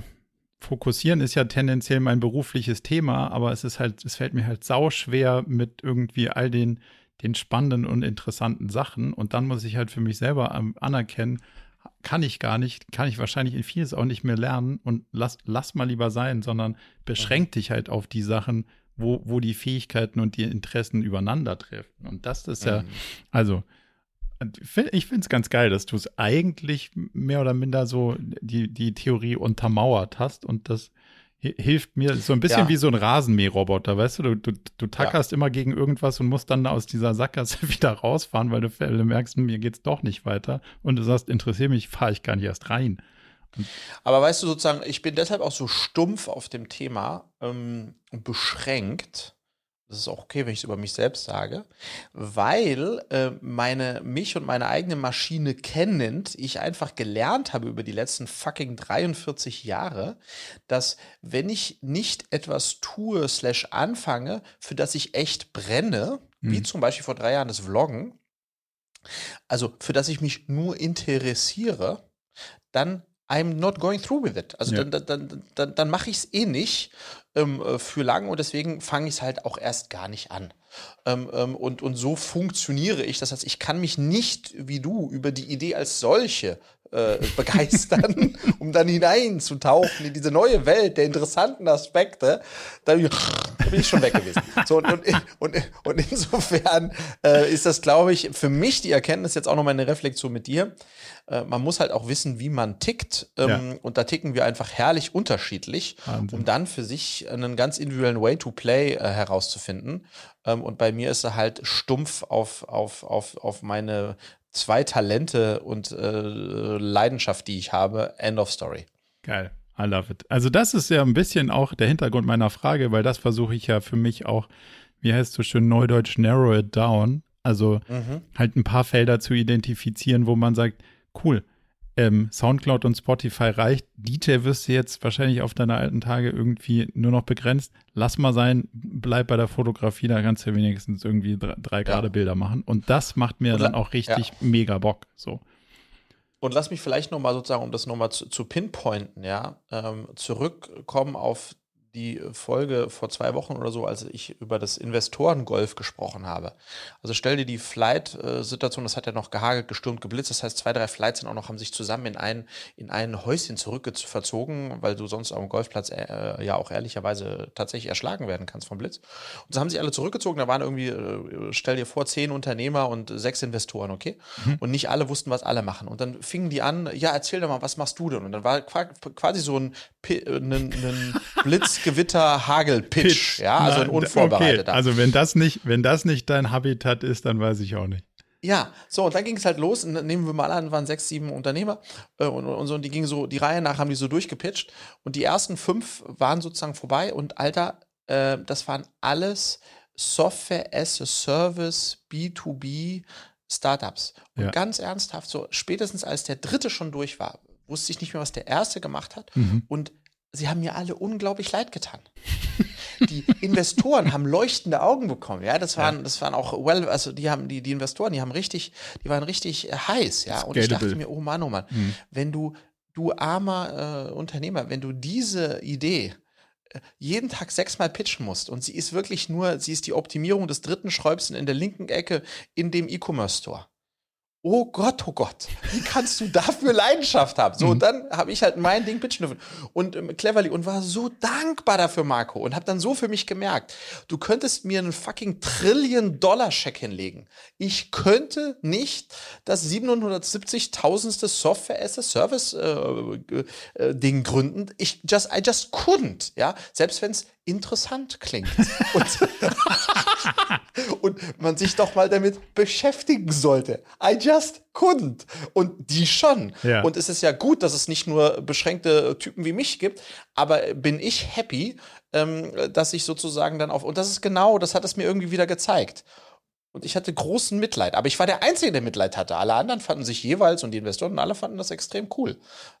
S1: fokussieren ist ja tendenziell mein berufliches Thema, aber es ist halt, es fällt mir halt sauschwer mit irgendwie all den, den spannenden und interessanten Sachen. Und dann muss ich halt für mich selber anerkennen, kann ich gar nicht, kann ich wahrscheinlich in vieles auch nicht mehr lernen und lass, lass mal lieber sein, sondern beschränk mhm. dich halt auf die Sachen, wo, wo die Fähigkeiten und die Interessen übereinander treffen. Und das ist ja, mhm. also ich finde es ganz geil, dass du es eigentlich mehr oder minder so die, die Theorie untermauert hast und das hilft mir so ein bisschen ja. wie so ein Rasenmäherroboter, weißt du? Du, du, du tackerst ja. immer gegen irgendwas und musst dann aus dieser Sackgasse wieder rausfahren, weil du, du merkst, mir geht's doch nicht weiter und du sagst, interessiere mich, fahre ich gar nicht erst rein.
S2: Aber weißt du sozusagen, ich bin deshalb auch so stumpf auf dem Thema ähm, beschränkt, das ist auch okay, wenn ich es über mich selbst sage, weil äh, meine mich und meine eigene Maschine kennend, ich einfach gelernt habe über die letzten fucking 43 Jahre, dass wenn ich nicht etwas tue slash anfange, für das ich echt brenne, mhm. wie zum Beispiel vor drei Jahren das Vloggen, also für das ich mich nur interessiere, dann I'm not going through with it. Also ja. dann, dann, dann, dann mache ich es eh nicht ähm, äh, für lang und deswegen fange ich es halt auch erst gar nicht an. Ähm, ähm, und, und so funktioniere ich. Das heißt, ich kann mich nicht wie du über die Idee als solche äh, begeistern, um dann hineinzutauchen in diese neue Welt der interessanten Aspekte, da bin ich schon weg gewesen. So, und, und, und, und insofern äh, ist das, glaube ich, für mich die Erkenntnis jetzt auch noch mal eine Reflexion mit dir. Äh, man muss halt auch wissen, wie man tickt. Ähm, ja. Und da ticken wir einfach herrlich unterschiedlich, Wahnsinn. um dann für sich einen ganz individuellen Way to Play äh, herauszufinden. Ähm, und bei mir ist er halt stumpf auf, auf, auf, auf meine zwei Talente und äh, Leidenschaft, die ich habe. End of Story.
S1: Geil. I love it. Also das ist ja ein bisschen auch der Hintergrund meiner Frage, weil das versuche ich ja für mich auch, wie heißt so schön neudeutsch, narrow it down. Also mhm. halt ein paar Felder zu identifizieren, wo man sagt, cool, ähm, Soundcloud und Spotify reicht. DJ wirst du jetzt wahrscheinlich auf deine alten Tage irgendwie nur noch begrenzt. Lass mal sein, bleib bei der Fotografie, da kannst du wenigstens irgendwie drei, drei gerade ja. Bilder machen. Und das macht mir dann auch richtig ja. mega Bock. So.
S2: Und lass mich vielleicht nochmal sozusagen, um das nochmal zu, zu pinpointen, ja, ähm, zurückkommen auf die Folge vor zwei Wochen oder so, als ich über das Investorengolf gesprochen habe. Also stell dir die Flight-Situation, das hat ja noch gehagelt, gestürmt, geblitzt. Das heißt, zwei, drei Flights sind auch noch, haben sich zusammen in ein, in ein Häuschen zurückverzogen, weil du sonst am Golfplatz äh, ja auch ehrlicherweise tatsächlich erschlagen werden kannst vom Blitz. Und so haben sich alle zurückgezogen. Da waren irgendwie, äh, stell dir vor, zehn Unternehmer und sechs Investoren, okay? Mhm. Und nicht alle wussten, was alle machen. Und dann fingen die an, ja, erzähl doch mal, was machst du denn? Und dann war quasi so ein, ein, ein Blitz Gewitter, Hagel, Pitch, ja, also ein unvorbereiteter.
S1: Okay. Also wenn das nicht, wenn das nicht dein Habitat ist, dann weiß ich auch nicht.
S2: Ja, so, und dann ging es halt los. Und nehmen wir mal an, waren sechs, sieben Unternehmer äh, und, und so, und die gingen so, die Reihe nach haben die so durchgepitcht. Und die ersten fünf waren sozusagen vorbei. Und Alter, äh, das waren alles Software as a Service, B2B Startups. Und ja. ganz ernsthaft, so spätestens als der dritte schon durch war, wusste ich nicht mehr, was der erste gemacht hat. Mhm. Und sie haben mir alle unglaublich leid getan. Die Investoren haben leuchtende Augen bekommen, ja. Das waren, ja. das waren auch well, also die haben, die, die Investoren, die haben richtig, die waren richtig äh, heiß, ja. Und ich dachte mir, oh Mann, oh Mann, mhm. wenn du, du armer äh, Unternehmer, wenn du diese Idee äh, jeden Tag sechsmal pitchen musst und sie ist wirklich nur, sie ist die Optimierung des dritten Schräubsen in der linken Ecke in dem E-Commerce Store oh Gott, oh Gott, wie kannst du dafür Leidenschaft haben? So, und mhm. dann habe ich halt mein Ding pitchen dürfen. Und ähm, Cleverly und war so dankbar dafür, Marco. Und habe dann so für mich gemerkt, du könntest mir einen fucking Trillion-Dollar-Scheck hinlegen. Ich könnte nicht das 770.000. Software-as-a-Service-Ding äh, äh, gründen. Ich just, I just couldn't, ja. Selbst wenn es interessant klingt. Und, und, man sich doch mal damit beschäftigen sollte. I just couldn't. Und die schon. Ja. Und es ist ja gut, dass es nicht nur beschränkte Typen wie mich gibt, aber bin ich happy, ähm, dass ich sozusagen dann auf. Und das ist genau, das hat es mir irgendwie wieder gezeigt. Und ich hatte großen Mitleid. Aber ich war der Einzige, der Mitleid hatte. Alle anderen fanden sich jeweils und die Investoren alle fanden das extrem cool.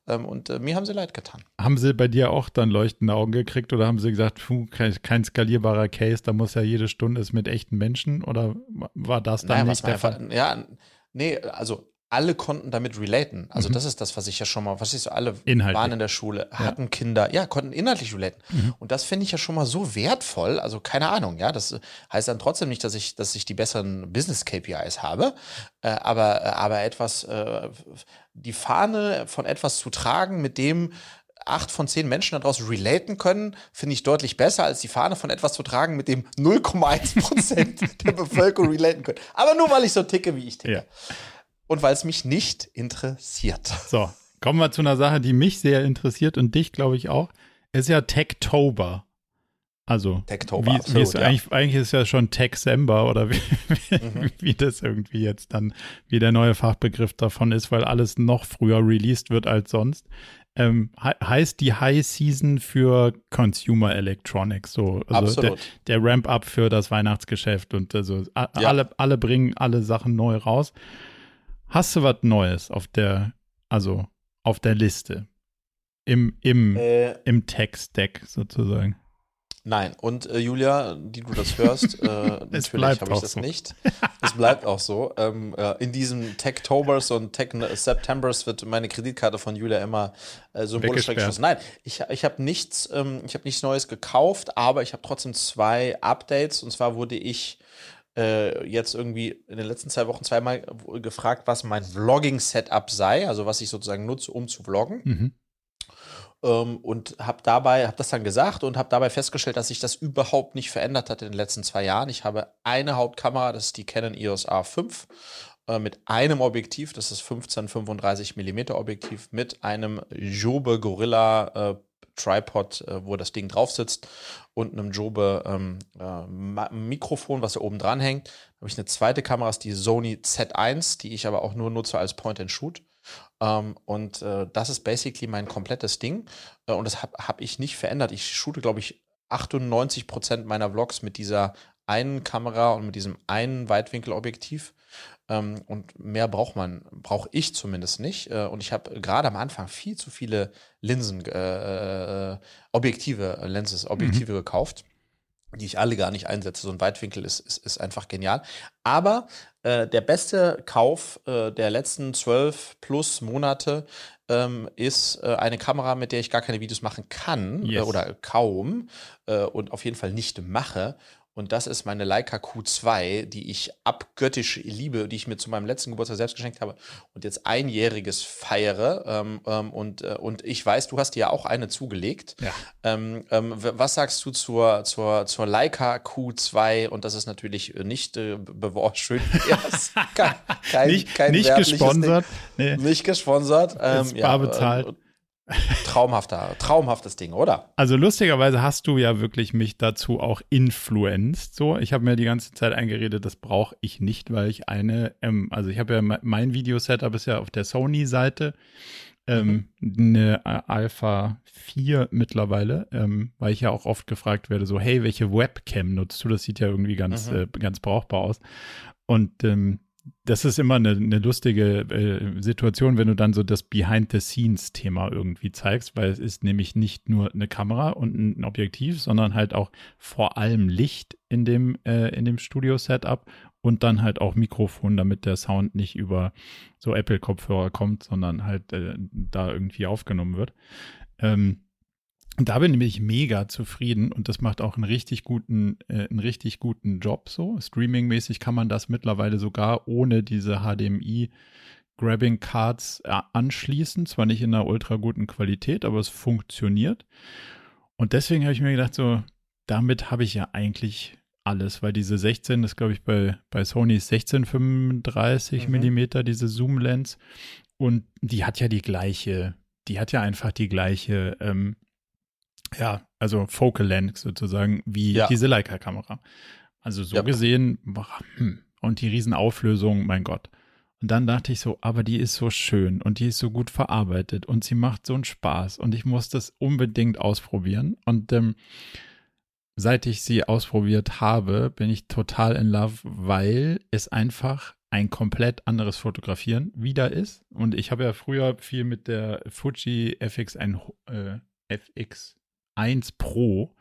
S2: Ähm, und äh, mir haben sie leid getan.
S1: Haben sie bei dir auch dann leuchtende Augen gekriegt oder haben sie gesagt, puh, kein, skalierbarer Case, da muss ja jede Stunde es mit echten Menschen? Oder war das dann naja, nicht der
S2: Fall? Ja, nee, also alle konnten damit relaten. Also mhm. das ist das, was ich ja schon mal, was ich so, alle inhaltlich. waren in der Schule, hatten ja. Kinder, ja, konnten inhaltlich relaten. Mhm. Und das finde ich ja schon mal so wertvoll. Also keine Ahnung, ja, das heißt dann trotzdem nicht, dass ich, dass ich die besseren Business KPIs habe, äh, aber, äh, aber etwas, äh, die Fahne von etwas zu tragen, mit dem acht von zehn Menschen daraus relaten können, finde ich deutlich besser, als die Fahne von etwas zu tragen, mit dem 0,1 Prozent der Bevölkerung relaten können. Aber nur, weil ich so ticke, wie ich ticke. Ja und weil es mich nicht interessiert.
S1: So, kommen wir zu einer Sache, die mich sehr interessiert und dich, glaube ich, auch. Es ist ja Techtober. Also,
S2: Techtober,
S1: wie, absolut, wie ist, ja. eigentlich, eigentlich ist es ja schon Techsember oder wie, mhm. wie das irgendwie jetzt dann, wie der neue Fachbegriff davon ist, weil alles noch früher released wird als sonst. Ähm, he heißt die High Season für Consumer Electronics, so also der, der Ramp-up für das Weihnachtsgeschäft und also ja. alle, alle bringen alle Sachen neu raus. Hast du was Neues auf der, also auf der Liste? Im, im, äh, im Text-Deck sozusagen.
S2: Nein, und äh, Julia, die du das hörst, äh, natürlich habe ich das so. nicht. Es bleibt auch so. Ähm, äh, in diesem Tech-Tobers und Tech-Septembers wird meine Kreditkarte von Julia immer äh, symbolisch weggeschlossen. Nein, ich, ich habe nichts, ähm, ich habe nichts Neues gekauft, aber ich habe trotzdem zwei Updates. Und zwar wurde ich äh, jetzt irgendwie in den letzten zwei Wochen zweimal gefragt, was mein Vlogging-Setup sei, also was ich sozusagen nutze, um zu vloggen. Mhm. Ähm, und habe dabei, habe das dann gesagt und habe dabei festgestellt, dass sich das überhaupt nicht verändert hat in den letzten zwei Jahren. Ich habe eine Hauptkamera, das ist die Canon EOS R5 äh, mit einem Objektiv, das ist 1535 mm Objektiv, mit einem Jobe Gorilla äh, Tripod, äh, wo das Ding drauf sitzt und einem Jobe ähm, äh, Mikrofon, was da oben dran hängt. Habe ich eine zweite Kamera, ist die Sony Z1, die ich aber auch nur nutze als Point and Shoot. Ähm, und äh, das ist basically mein komplettes Ding. Äh, und das habe hab ich nicht verändert. Ich shoote, glaube ich, 98 Prozent meiner Vlogs mit dieser einen Kamera und mit diesem einen Weitwinkelobjektiv. Ähm, und mehr braucht man, brauche ich zumindest nicht. Äh, und ich habe gerade am Anfang viel zu viele Linsen, äh, äh Objektive, äh, Lenses, Objektive mhm. gekauft die ich alle gar nicht einsetze. So ein Weitwinkel ist, ist, ist einfach genial. Aber äh, der beste Kauf äh, der letzten zwölf plus Monate ähm, ist äh, eine Kamera, mit der ich gar keine Videos machen kann yes. oder kaum und auf jeden Fall nicht mache. Und das ist meine Leica Q2, die ich abgöttisch liebe, die ich mir zu meinem letzten Geburtstag selbst geschenkt habe und jetzt einjähriges feiere. Ähm, ähm, und, äh, und ich weiß, du hast dir ja auch eine zugelegt. Ja. Ähm, ähm was sagst du zur, zur, zur Leica Q2? Und das ist natürlich nicht äh, schön.
S1: kein, kein, nicht, kein nicht gesponsert.
S2: Nee. Nicht gesponsert.
S1: Ähm, ja, bezahlt. Äh,
S2: Traumhafter, traumhaftes Ding, oder?
S1: Also lustigerweise hast du ja wirklich mich dazu auch influenced. So, ich habe mir die ganze Zeit eingeredet, das brauche ich nicht, weil ich eine, ähm, also ich habe ja mein Video-Setup ist ja auf der Sony-Seite. Ähm, mhm. eine Alpha 4 mittlerweile, ähm, weil ich ja auch oft gefragt werde, so, hey, welche Webcam nutzt du? Das sieht ja irgendwie ganz, mhm. äh, ganz brauchbar aus. Und ähm, das ist immer eine, eine lustige äh, Situation, wenn du dann so das Behind-the-Scenes-Thema irgendwie zeigst, weil es ist nämlich nicht nur eine Kamera und ein Objektiv, sondern halt auch vor allem Licht in dem, äh, in dem Studio-Setup und dann halt auch Mikrofon, damit der Sound nicht über so Apple-Kopfhörer kommt, sondern halt äh, da irgendwie aufgenommen wird. Ähm, Und da bin ich mega zufrieden und das macht auch einen richtig guten, äh, einen richtig guten Job so. Streaming-mäßig kann man das mittlerweile sogar ohne diese HDMI Grabbing Cards äh, anschließen. Zwar nicht in einer ultra guten Qualität, aber es funktioniert. Und deswegen habe ich mir gedacht, so, damit habe ich ja eigentlich alles, weil diese 16, das glaube ich bei, bei Sony ist 1635 mhm. Millimeter, diese Zoom-Lens. Und die hat ja die gleiche, die hat ja einfach die gleiche, ähm, ja, also Focal Length sozusagen, wie ja. diese Leica-Kamera. Also so ja. gesehen, hm, und die Riesenauflösung, mein Gott. Und dann dachte ich so, aber die ist so schön und die ist so gut verarbeitet und sie macht so einen Spaß und ich muss das unbedingt ausprobieren. Und ähm, seit ich sie ausprobiert habe, bin ich total in love, weil es einfach ein komplett anderes Fotografieren wieder ist. Und ich habe ja früher viel mit der Fuji FX1, äh, FX1 Pro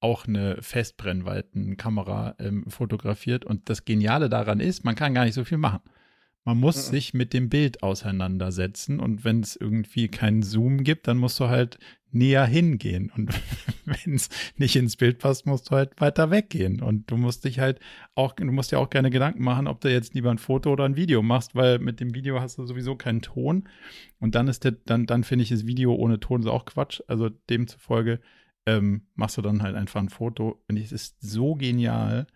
S1: auch eine Festbrennweitenkamera ähm, fotografiert. Und das Geniale daran ist, man kann gar nicht so viel machen. Man muss mhm. sich mit dem Bild auseinandersetzen und wenn es irgendwie keinen Zoom gibt, dann musst du halt näher hingehen. Und wenn es nicht ins Bild passt, musst du halt weiter weggehen. Und du musst dich halt auch, du musst dir auch keine Gedanken machen, ob du jetzt lieber ein Foto oder ein Video machst, weil mit dem Video hast du sowieso keinen Ton. Und dann ist der, dann, dann finde ich das Video ohne Ton so auch Quatsch, also demzufolge ähm, machst du dann halt einfach ein Foto. Und es ist so genial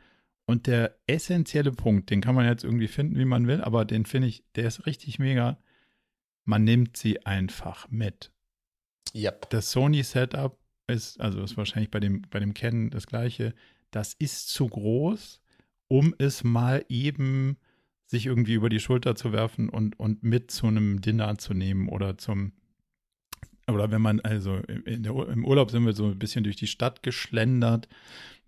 S1: und der essentielle Punkt, den kann man jetzt irgendwie finden, wie man will, aber den finde ich, der ist richtig mega. Man nimmt sie einfach mit.
S2: Yep.
S1: Das Sony-Setup ist, also ist wahrscheinlich bei dem, bei dem Canon das gleiche. Das ist zu groß, um es mal eben sich irgendwie über die Schulter zu werfen und, und mit zu einem Dinner zu nehmen oder zum, oder wenn man, also der, im Urlaub sind wir so ein bisschen durch die Stadt geschlendert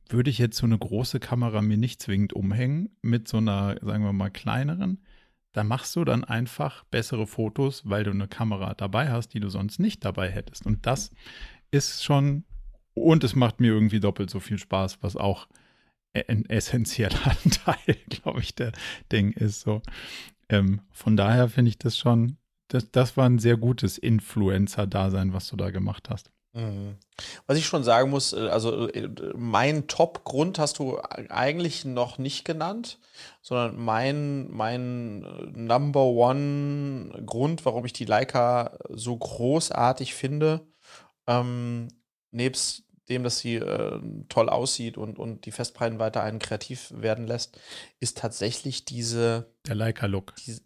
S1: würde ich jetzt so eine große Kamera mir nicht zwingend umhängen mit so einer, sagen wir mal, kleineren. Da machst du dann einfach bessere Fotos, weil du eine Kamera dabei hast, die du sonst nicht dabei hättest. Und das ist schon, und es macht mir irgendwie doppelt so viel Spaß, was auch ein essentieller Teil, glaube ich, der Ding ist so. Ähm, von daher finde ich das schon, das, das war ein sehr gutes Influencer-Dasein, was du da gemacht hast.
S2: Mhm. Was ich schon sagen muss, äh, also äh, mein Top-Grund hast du eigentlich noch nicht genannt, sondern mein, mein äh, Number One-Grund, warum ich die Leica so großartig finde, ähm, nebst dem, dass sie äh, toll aussieht und, und die Festbrennweite einen kreativ werden lässt, ist tatsächlich diese.
S1: Der Leica-Look.
S2: Die,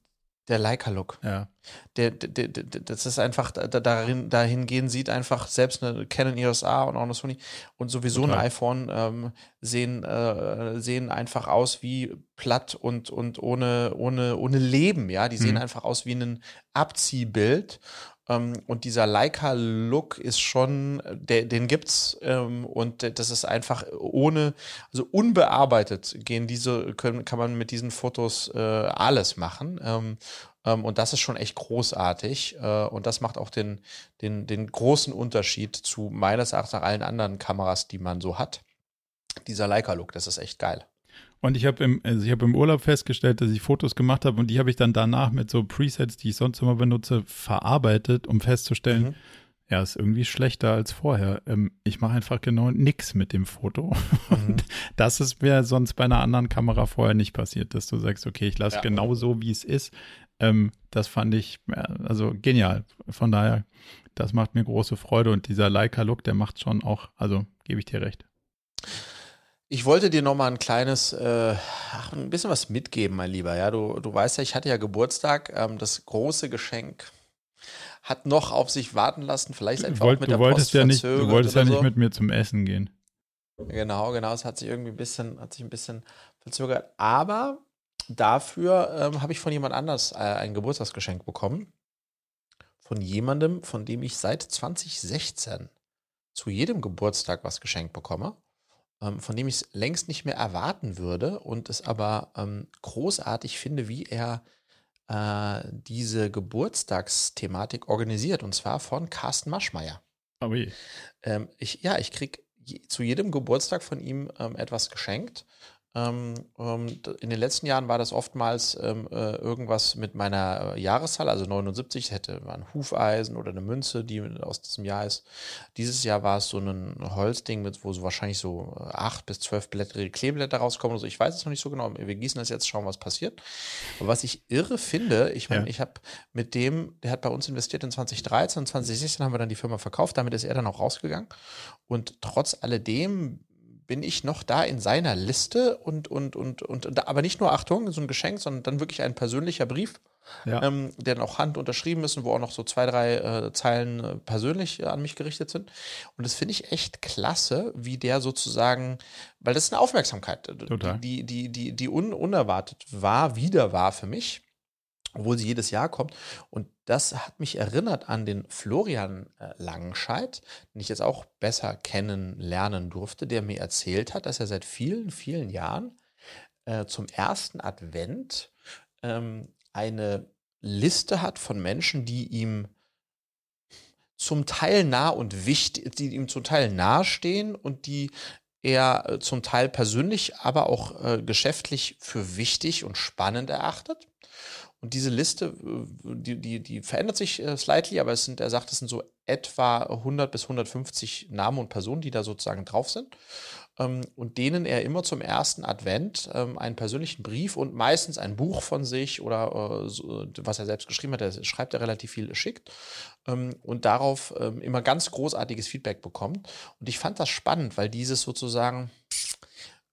S2: der Leica-Look.
S1: Ja.
S2: Der, der, der, das ist einfach, da, darin, dahingehend sieht einfach selbst eine Canon EOS A und auch eine Sony und sowieso Total. ein iPhone ähm, sehen, äh, sehen einfach aus wie platt und, und ohne, ohne, ohne Leben, ja. Die sehen mhm. einfach aus wie ein Abziehbild. Ähm, und dieser Leica-Look ist schon, der, den gibt's ähm, und das ist einfach ohne, also unbearbeitet gehen diese, können, kann man mit diesen Fotos äh, alles machen. Ähm, ähm und das ist schon echt großartig. Äh, und das macht auch den, den, den großen Unterschied zu meines Erachtens allen anderen Kameras, die man so hat. Dieser Leica-Look, das ist echt geil.
S1: Und ich habe im, also ich im Urlaub festgestellt, dass ich Fotos gemacht habe und die habe ich dann danach mit so Presets, die ich sonst immer benutze, verarbeitet, um festzustellen, mhm. ja, ist irgendwie schlechter als vorher. Ähm, ich mache einfach genau nichts mit dem Foto. Mhm. Und das ist mir sonst bei einer anderen Kamera vorher nicht passiert, dass du sagst, okay, ich lasse ja. genau so, wie es ist. Ähm, das fand ich also genial. Von daher, das macht mir große Freude und dieser Leica-Look, der macht schon auch, also gebe ich dir recht.
S2: Ich wollte dir noch mal ein kleines, äh, ach, ein bisschen was mitgeben, mein Lieber. Ja, du, du weißt ja, ich hatte ja Geburtstag. Ähm, das große Geschenk hat noch auf sich warten lassen. Vielleicht einfach
S1: Wollt, mit der Post ja nicht, Du wolltest ja nicht so. mit mir zum Essen gehen.
S2: Genau, genau. Es hat sich irgendwie ein bisschen, hat sich ein bisschen verzögert. Aber dafür ähm, habe ich von jemand anders äh, ein Geburtstagsgeschenk bekommen. Von jemandem, von dem ich seit 2016 zu jedem Geburtstag was geschenkt bekomme ähm, von dem ich es längst nicht mehr erwarten würde und es aber ähm, großartig finde, wie er äh, diese Geburtstagsthematik organisiert und zwar von Carsten Maschmeyer.
S1: Oh je.
S2: Ähm, ich, ja, ich kriege je, zu jedem Geburtstag von ihm ähm, etwas geschenkt. Ähm, ähm, in den letzten Jahren war das oftmals ähm, äh, irgendwas mit meiner äh, Jahreszahl, also 79, hätte man ein Hufeisen oder eine Münze, die aus diesem Jahr ist. Dieses Jahr war es so ein Holzding, mit, wo so wahrscheinlich so äh, acht bis zwölf blättrige Kleeblätter rauskommen. Also ich weiß es noch nicht so genau. Wir gießen das jetzt, schauen, was passiert. Aber was ich irre finde, ich meine, ja. ich habe mit dem, der hat bei uns investiert in 2013 und 2016 haben wir dann die Firma verkauft. Damit ist er dann auch rausgegangen. Und trotz alledem bin ich noch da in seiner Liste und, und, und, und, aber nicht nur Achtung, so ein Geschenk, sondern dann wirklich ein persönlicher Brief, ja. ähm, der dann auch Hand unterschrieben ist und wo auch noch so zwei, drei äh, Zeilen äh, persönlich äh, an mich gerichtet sind. Und das finde ich echt klasse, wie der sozusagen, weil das ist eine Aufmerksamkeit, äh, Total. die, die, die, die un, unerwartet war, wieder war für mich obwohl sie jedes Jahr kommt. Und das hat mich erinnert an den Florian äh, Langenscheid, den ich jetzt auch besser kennenlernen durfte, der mir erzählt hat, dass er seit vielen, vielen Jahren äh, zum ersten Advent ähm, eine Liste hat von Menschen, die ihm zum Teil nah und wichtig, die ihm zum Teil nahestehen und die er äh, zum Teil persönlich, aber auch äh, geschäftlich für wichtig und spannend erachtet. Und diese Liste, äh, die, die, die verändert sich äh, slightly, aber es sind, er sagt, es sind so etwa 100 bis 150 Namen und Personen, die da sozusagen drauf sind. Ähm, und denen er immer zum ersten Advent ähm, einen persönlichen Brief und meistens ein Buch von sich oder äh, was er selbst geschrieben hat, er schreibt er relativ viel, schickt ähm, und darauf immer ganz großartiges Feedback bekommt. Und ich fand das spannend, weil dieses sozusagen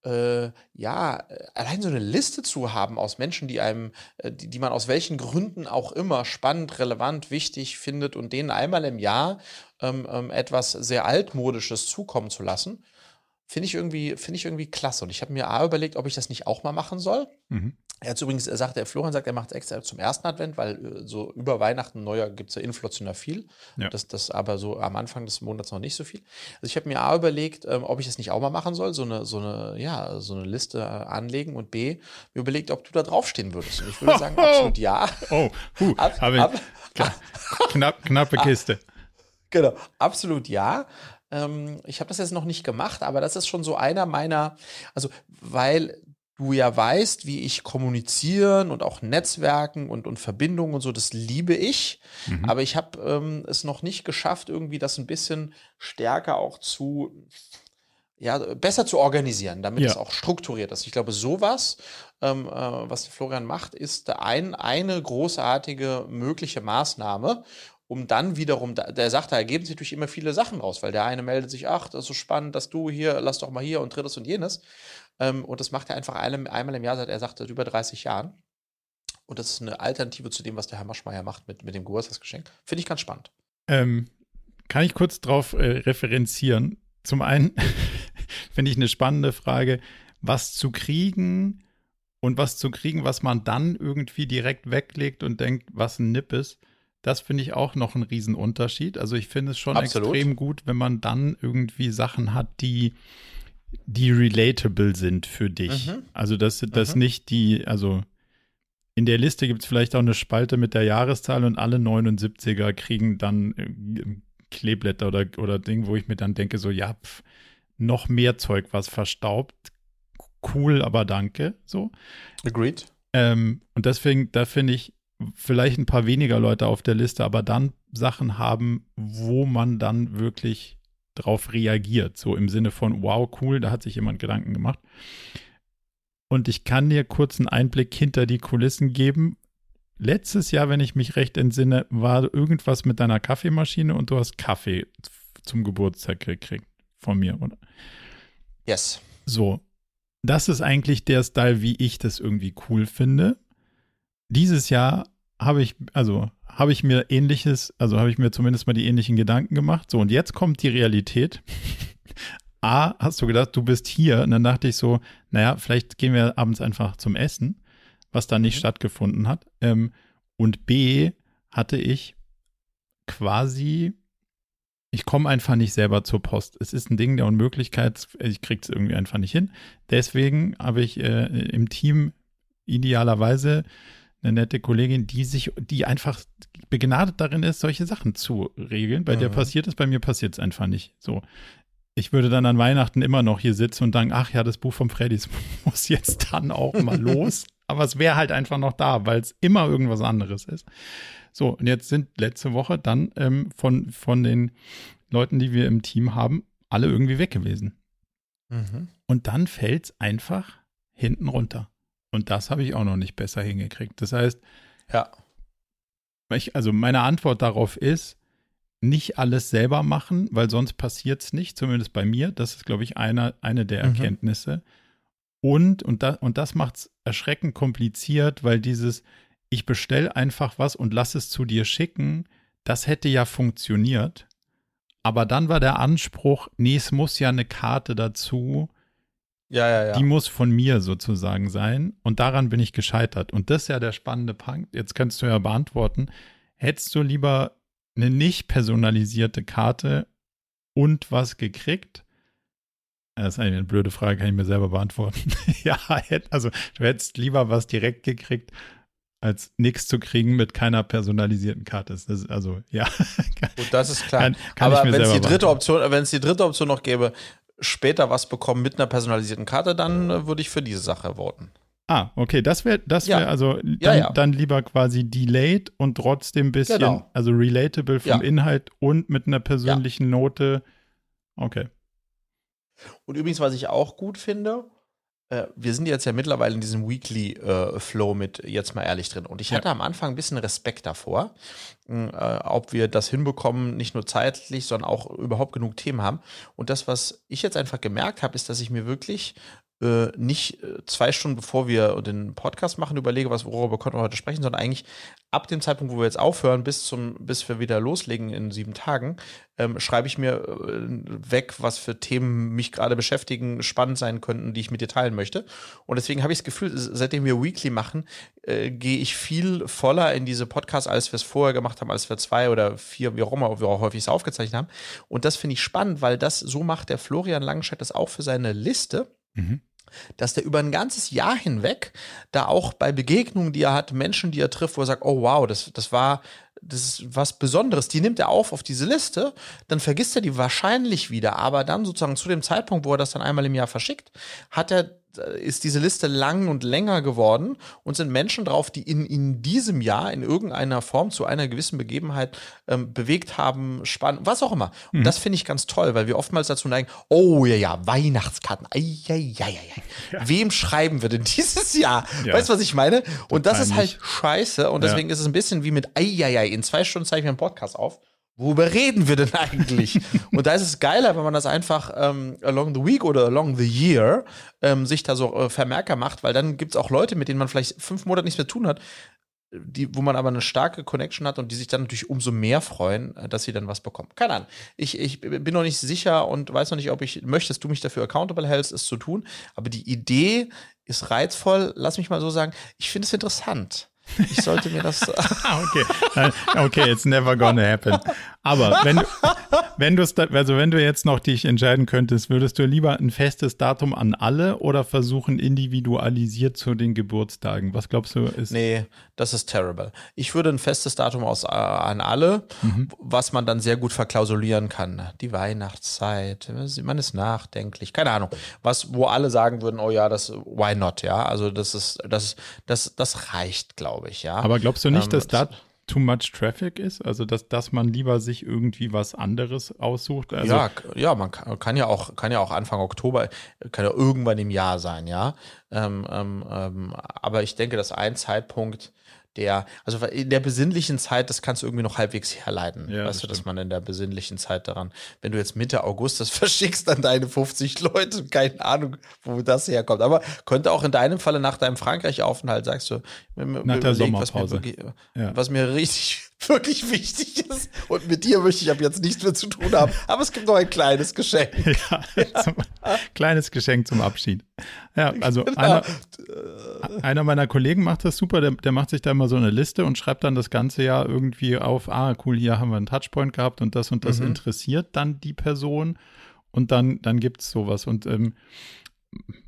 S2: äh, ja, äh, allein so eine Liste zu haben aus Menschen, die einem, äh, die, die man aus welchen Gründen auch immer spannend, relevant, wichtig findet und denen einmal im Jahr ähm, ähm, etwas sehr altmodisches zukommen zu lassen, finde ich irgendwie, finde ich irgendwie klasse. Und ich habe mir A überlegt, ob ich das nicht auch mal machen soll. Mhm. Er hat übrigens, er sagt, der Florian sagt, er macht es extra zum ersten Advent, weil äh, so über Weihnachten, Neujahr gibt es ja inflationär viel. Ja. Das, das aber so am Anfang des Monats noch nicht so viel. Also ich habe mir A überlegt, ähm, ob ich das nicht auch mal machen soll, so eine, so eine, ja, so eine Liste äh, anlegen und B, mir überlegt, ob du da draufstehen würdest. Und ich würde sagen, absolut ja.
S1: Oh, huh, ab, ab, knapp, knappe Kiste.
S2: Genau, absolut ja. Ähm, ich habe das jetzt noch nicht gemacht, aber das ist schon so einer meiner, also weil du ja weißt, wie ich kommunizieren und auch Netzwerken und, und Verbindungen und so, das liebe ich. Mhm. Aber ich habe ähm, es noch nicht geschafft, irgendwie das ein bisschen stärker auch zu, ja, besser zu organisieren, damit ja. es auch strukturiert ist. Ich glaube, sowas, ähm, äh, was Florian macht, ist ein, eine großartige mögliche Maßnahme um dann wiederum, der sagt, da ergeben sich natürlich immer viele Sachen raus, weil der eine meldet sich, ach, das ist so spannend, dass du hier, lass doch mal hier und drittes und jenes. Ähm, und das macht er einfach einmal, im Jahr, seit er sagt, seit über 30 Jahren. Und das ist eine Alternative zu dem, was der Herr Maschmeyer macht mit, mit dem Geburtstagsgeschenk. Finde ich ganz spannend.
S1: Ähm, kann ich kurz darauf äh, referenzieren? Zum einen finde ich eine spannende Frage, was zu kriegen und was zu kriegen, was man dann irgendwie direkt weglegt und denkt, was ein Nipp ist. Das finde ich auch noch ein Riesenunterschied. Also ich finde es schon Absolut. extrem gut, wenn man dann irgendwie Sachen hat, die, die relatable sind für dich. Mhm. Also dass das mhm. nicht die, also in der Liste gibt es vielleicht auch eine Spalte mit der Jahreszahl und alle 79er kriegen dann äh, Kleeblätter oder, oder Ding, wo ich mir dann denke, so, ja, pf, noch mehr Zeug, was verstaubt. Cool, aber danke. So.
S2: Agreed.
S1: Ähm, und deswegen, da finde ich, vielleicht ein paar weniger Leute auf der Liste, aber dann Sachen haben, wo man dann wirklich drauf reagiert. So im Sinne von, wow, cool, da hat sich jemand Gedanken gemacht. Und ich kann dir kurz einen Einblick hinter die Kulissen geben. Letztes Jahr, wenn ich mich recht entsinne, war irgendwas mit deiner Kaffeemaschine und du hast Kaffee zum Geburtstag gekriegt von mir, oder?
S2: Yes.
S1: So. Das ist eigentlich der Style, wie ich das irgendwie cool finde dieses Jahr habe ich, also habe ich mir ähnliches, also habe ich mir zumindest mal die ähnlichen Gedanken gemacht. So, und jetzt kommt die Realität. A, hast du gedacht, du bist hier. Und dann dachte ich so, naja, vielleicht gehen wir abends einfach zum Essen, was da nicht mhm. stattgefunden hat. Ähm, und B, hatte ich quasi, ich komme einfach nicht selber zur Post. Es ist ein Ding der Unmöglichkeit, ich kriege es irgendwie einfach nicht hin. Deswegen habe ich äh, im Team idealerweise eine nette Kollegin, die sich, die einfach begnadet darin ist, solche Sachen zu regeln. Bei mhm. der passiert es, bei mir passiert es einfach nicht. So. ich würde dann an Weihnachten immer noch hier sitzen und denken, ach ja, das Buch von Freddys muss jetzt dann auch mal los. Aber es wäre halt einfach noch da, weil es immer irgendwas anderes ist. So, und jetzt sind letzte Woche dann ähm, von, von den Leuten, die wir im Team haben, alle irgendwie weg gewesen. Mhm. Und dann fällt es einfach hinten runter. Und das habe ich auch noch nicht besser hingekriegt. Das heißt,
S2: ja.
S1: Ich, also meine Antwort darauf ist, nicht alles selber machen, weil sonst passiert es nicht, zumindest bei mir. Das ist, glaube ich, eine, eine der mhm. Erkenntnisse. Und, und, da, und das macht es erschreckend kompliziert, weil dieses, ich bestelle einfach was und lass es zu dir schicken, das hätte ja funktioniert. Aber dann war der Anspruch, nee, es muss ja eine Karte dazu.
S2: Ja, ja, ja.
S1: Die muss von mir sozusagen sein. Und daran bin ich gescheitert. Und das ist ja der spannende Punkt. Jetzt kannst du ja beantworten. Hättest du lieber eine nicht personalisierte Karte und was gekriegt? Das ist eine blöde Frage, kann ich mir selber beantworten. ja, also du hättest lieber was direkt gekriegt, als nichts zu kriegen mit keiner personalisierten Karte. Das ist also, ja.
S2: Gut, das ist klar. Kann, kann Aber wenn es die dritte Option, wenn es die dritte Option noch gäbe, später was bekommen mit einer personalisierten Karte, dann äh, würde ich für diese Sache voten.
S1: Ah, okay, das wäre das wäre ja. also dann, ja, ja. dann, lieber quasi delayed und trotzdem ein bisschen, genau. also relatable vom Inhalt und mit einer persönlichen Note. Okay.
S2: Und übrigens, was ich auch gut finde, äh, wir sind jetzt ja mittlerweile in diesem Weekly äh, Flow mit jetzt mal ehrlich drin. Und ich hatte am Anfang ein bisschen Respekt davor, äh, ob wir das hinbekommen, nicht nur zeitlich, sondern auch überhaupt genug Themen haben. Und das, was ich jetzt einfach gemerkt habe, ist, dass ich mir wirklich äh, nicht äh, zwei Stunden bevor wir den Podcast machen, überlege, was, worüber können wir heute sprechen, sondern eigentlich ab dem Zeitpunkt, wo wir jetzt aufhören, bis zum, bis wir wieder loslegen in sieben Tagen, ähm, schreibe ich mir äh, weg, was für Themen mich gerade beschäftigen, spannend sein könnten, die ich mit dir teilen möchte. Und deswegen habe ich das Gefühl, seitdem wir Weekly machen, äh, gehe ich viel voller in diese Podcasts, als wir es vorher gemacht haben, als wir zwei oder vier, wie auch immer, wir auch häufig es aufgezeichnet haben. Und das finde ich spannend, weil das so macht der Florian Langenscheid das auch für seine Liste Mhm. Dass der über ein ganzes Jahr hinweg da auch bei Begegnungen, die er hat, Menschen, die er trifft, wo er sagt, oh wow, das, das war, das ist was Besonderes, die nimmt er auf auf diese Liste, dann vergisst er die wahrscheinlich wieder, aber dann sozusagen zu dem Zeitpunkt, wo er das dann einmal im Jahr verschickt, hat er ist diese Liste lang und länger geworden und sind Menschen drauf, die in, in diesem Jahr in irgendeiner Form zu einer gewissen Begebenheit ähm, bewegt haben, spannend, was auch immer. Und mhm. das finde ich ganz toll, weil wir oftmals dazu neigen, oh ja, ja, Weihnachtskarten, ei, ei, ei, ei, Ja. Wem schreiben wir denn dieses Jahr? Ja. Weißt du, was ich meine? Und das ist halt scheiße und deswegen ja. ist es ein bisschen wie mit ei, ei, ei, in zwei Stunden zeige ich mir einen Podcast auf worüber reden wir denn eigentlich? und da ist es geiler, wenn man das einfach ähm, along the week oder along the year ähm, sich da so äh, Vermerker macht, weil dann gibt es auch Leute, mit denen man vielleicht fünf Monate nichts mehr tun hat, die, wo man aber eine starke Connection hat und die sich dann natürlich umso mehr freuen, äh, dass sie dann was bekommen. Keine Ahnung. Ich, ich bin noch nicht sicher und weiß noch nicht, ob ich möchtest du mich dafür accountable hältst, es zu tun. Aber die Idee ist reizvoll. Lass mich mal so sagen. Ich finde es interessant. Ich sollte mir das.
S1: okay. okay, it's never gonna happen. Aber wenn du, wenn du also wenn du jetzt noch dich entscheiden könntest, würdest du lieber ein festes Datum an alle oder versuchen individualisiert zu den Geburtstagen? Was glaubst du ist?
S2: Nee, das ist terrible. Ich würde ein festes Datum aus, äh, an alle, mhm. was man dann sehr gut verklausulieren kann. Die Weihnachtszeit, man ist nachdenklich, keine Ahnung. Was, wo alle sagen würden, oh ja, das, why not, ja? Also das ist, das, das, das reicht, glaube ich, ja.
S1: Aber glaubst du nicht, ähm, dass da too much traffic ist? Also, dass, dass man lieber sich irgendwie was anderes aussucht? Also
S2: ja, ja, man kann, kann, ja auch, kann ja auch Anfang Oktober, kann ja irgendwann im Jahr sein, ja. Ähm, ähm, ähm aber ich denke, dass ein Zeitpunkt, der, also in der besinnlichen Zeit, das kannst du irgendwie noch halbwegs herleiten. Ja, weißt das du, dass man in der besinnlichen Zeit daran, wenn du jetzt Mitte August das verschickst an deine 50 Leute, keine Ahnung, wo das herkommt. Aber könnte auch in deinem Falle nach deinem Frankreich-Aufenthalt, sagst du,
S1: nach der Sommerpause.
S2: Was mir, ja. was mir richtig wirklich wichtig ist. Und mit dir möchte ich ab jetzt nichts mehr zu tun haben. Aber es gibt noch ein kleines Geschenk. Ja,
S1: zum, kleines Geschenk zum Abschied. Ja, also genau. einer, einer, meiner Kollegen macht das super. Der, der, macht sich da immer so eine Liste und schreibt dann das ganze Jahr irgendwie auf, ah, cool, hier haben wir einen Touchpoint gehabt und das und das mhm. interessiert dann die Person. Und dann, dann gibt es sowas. Und ähm,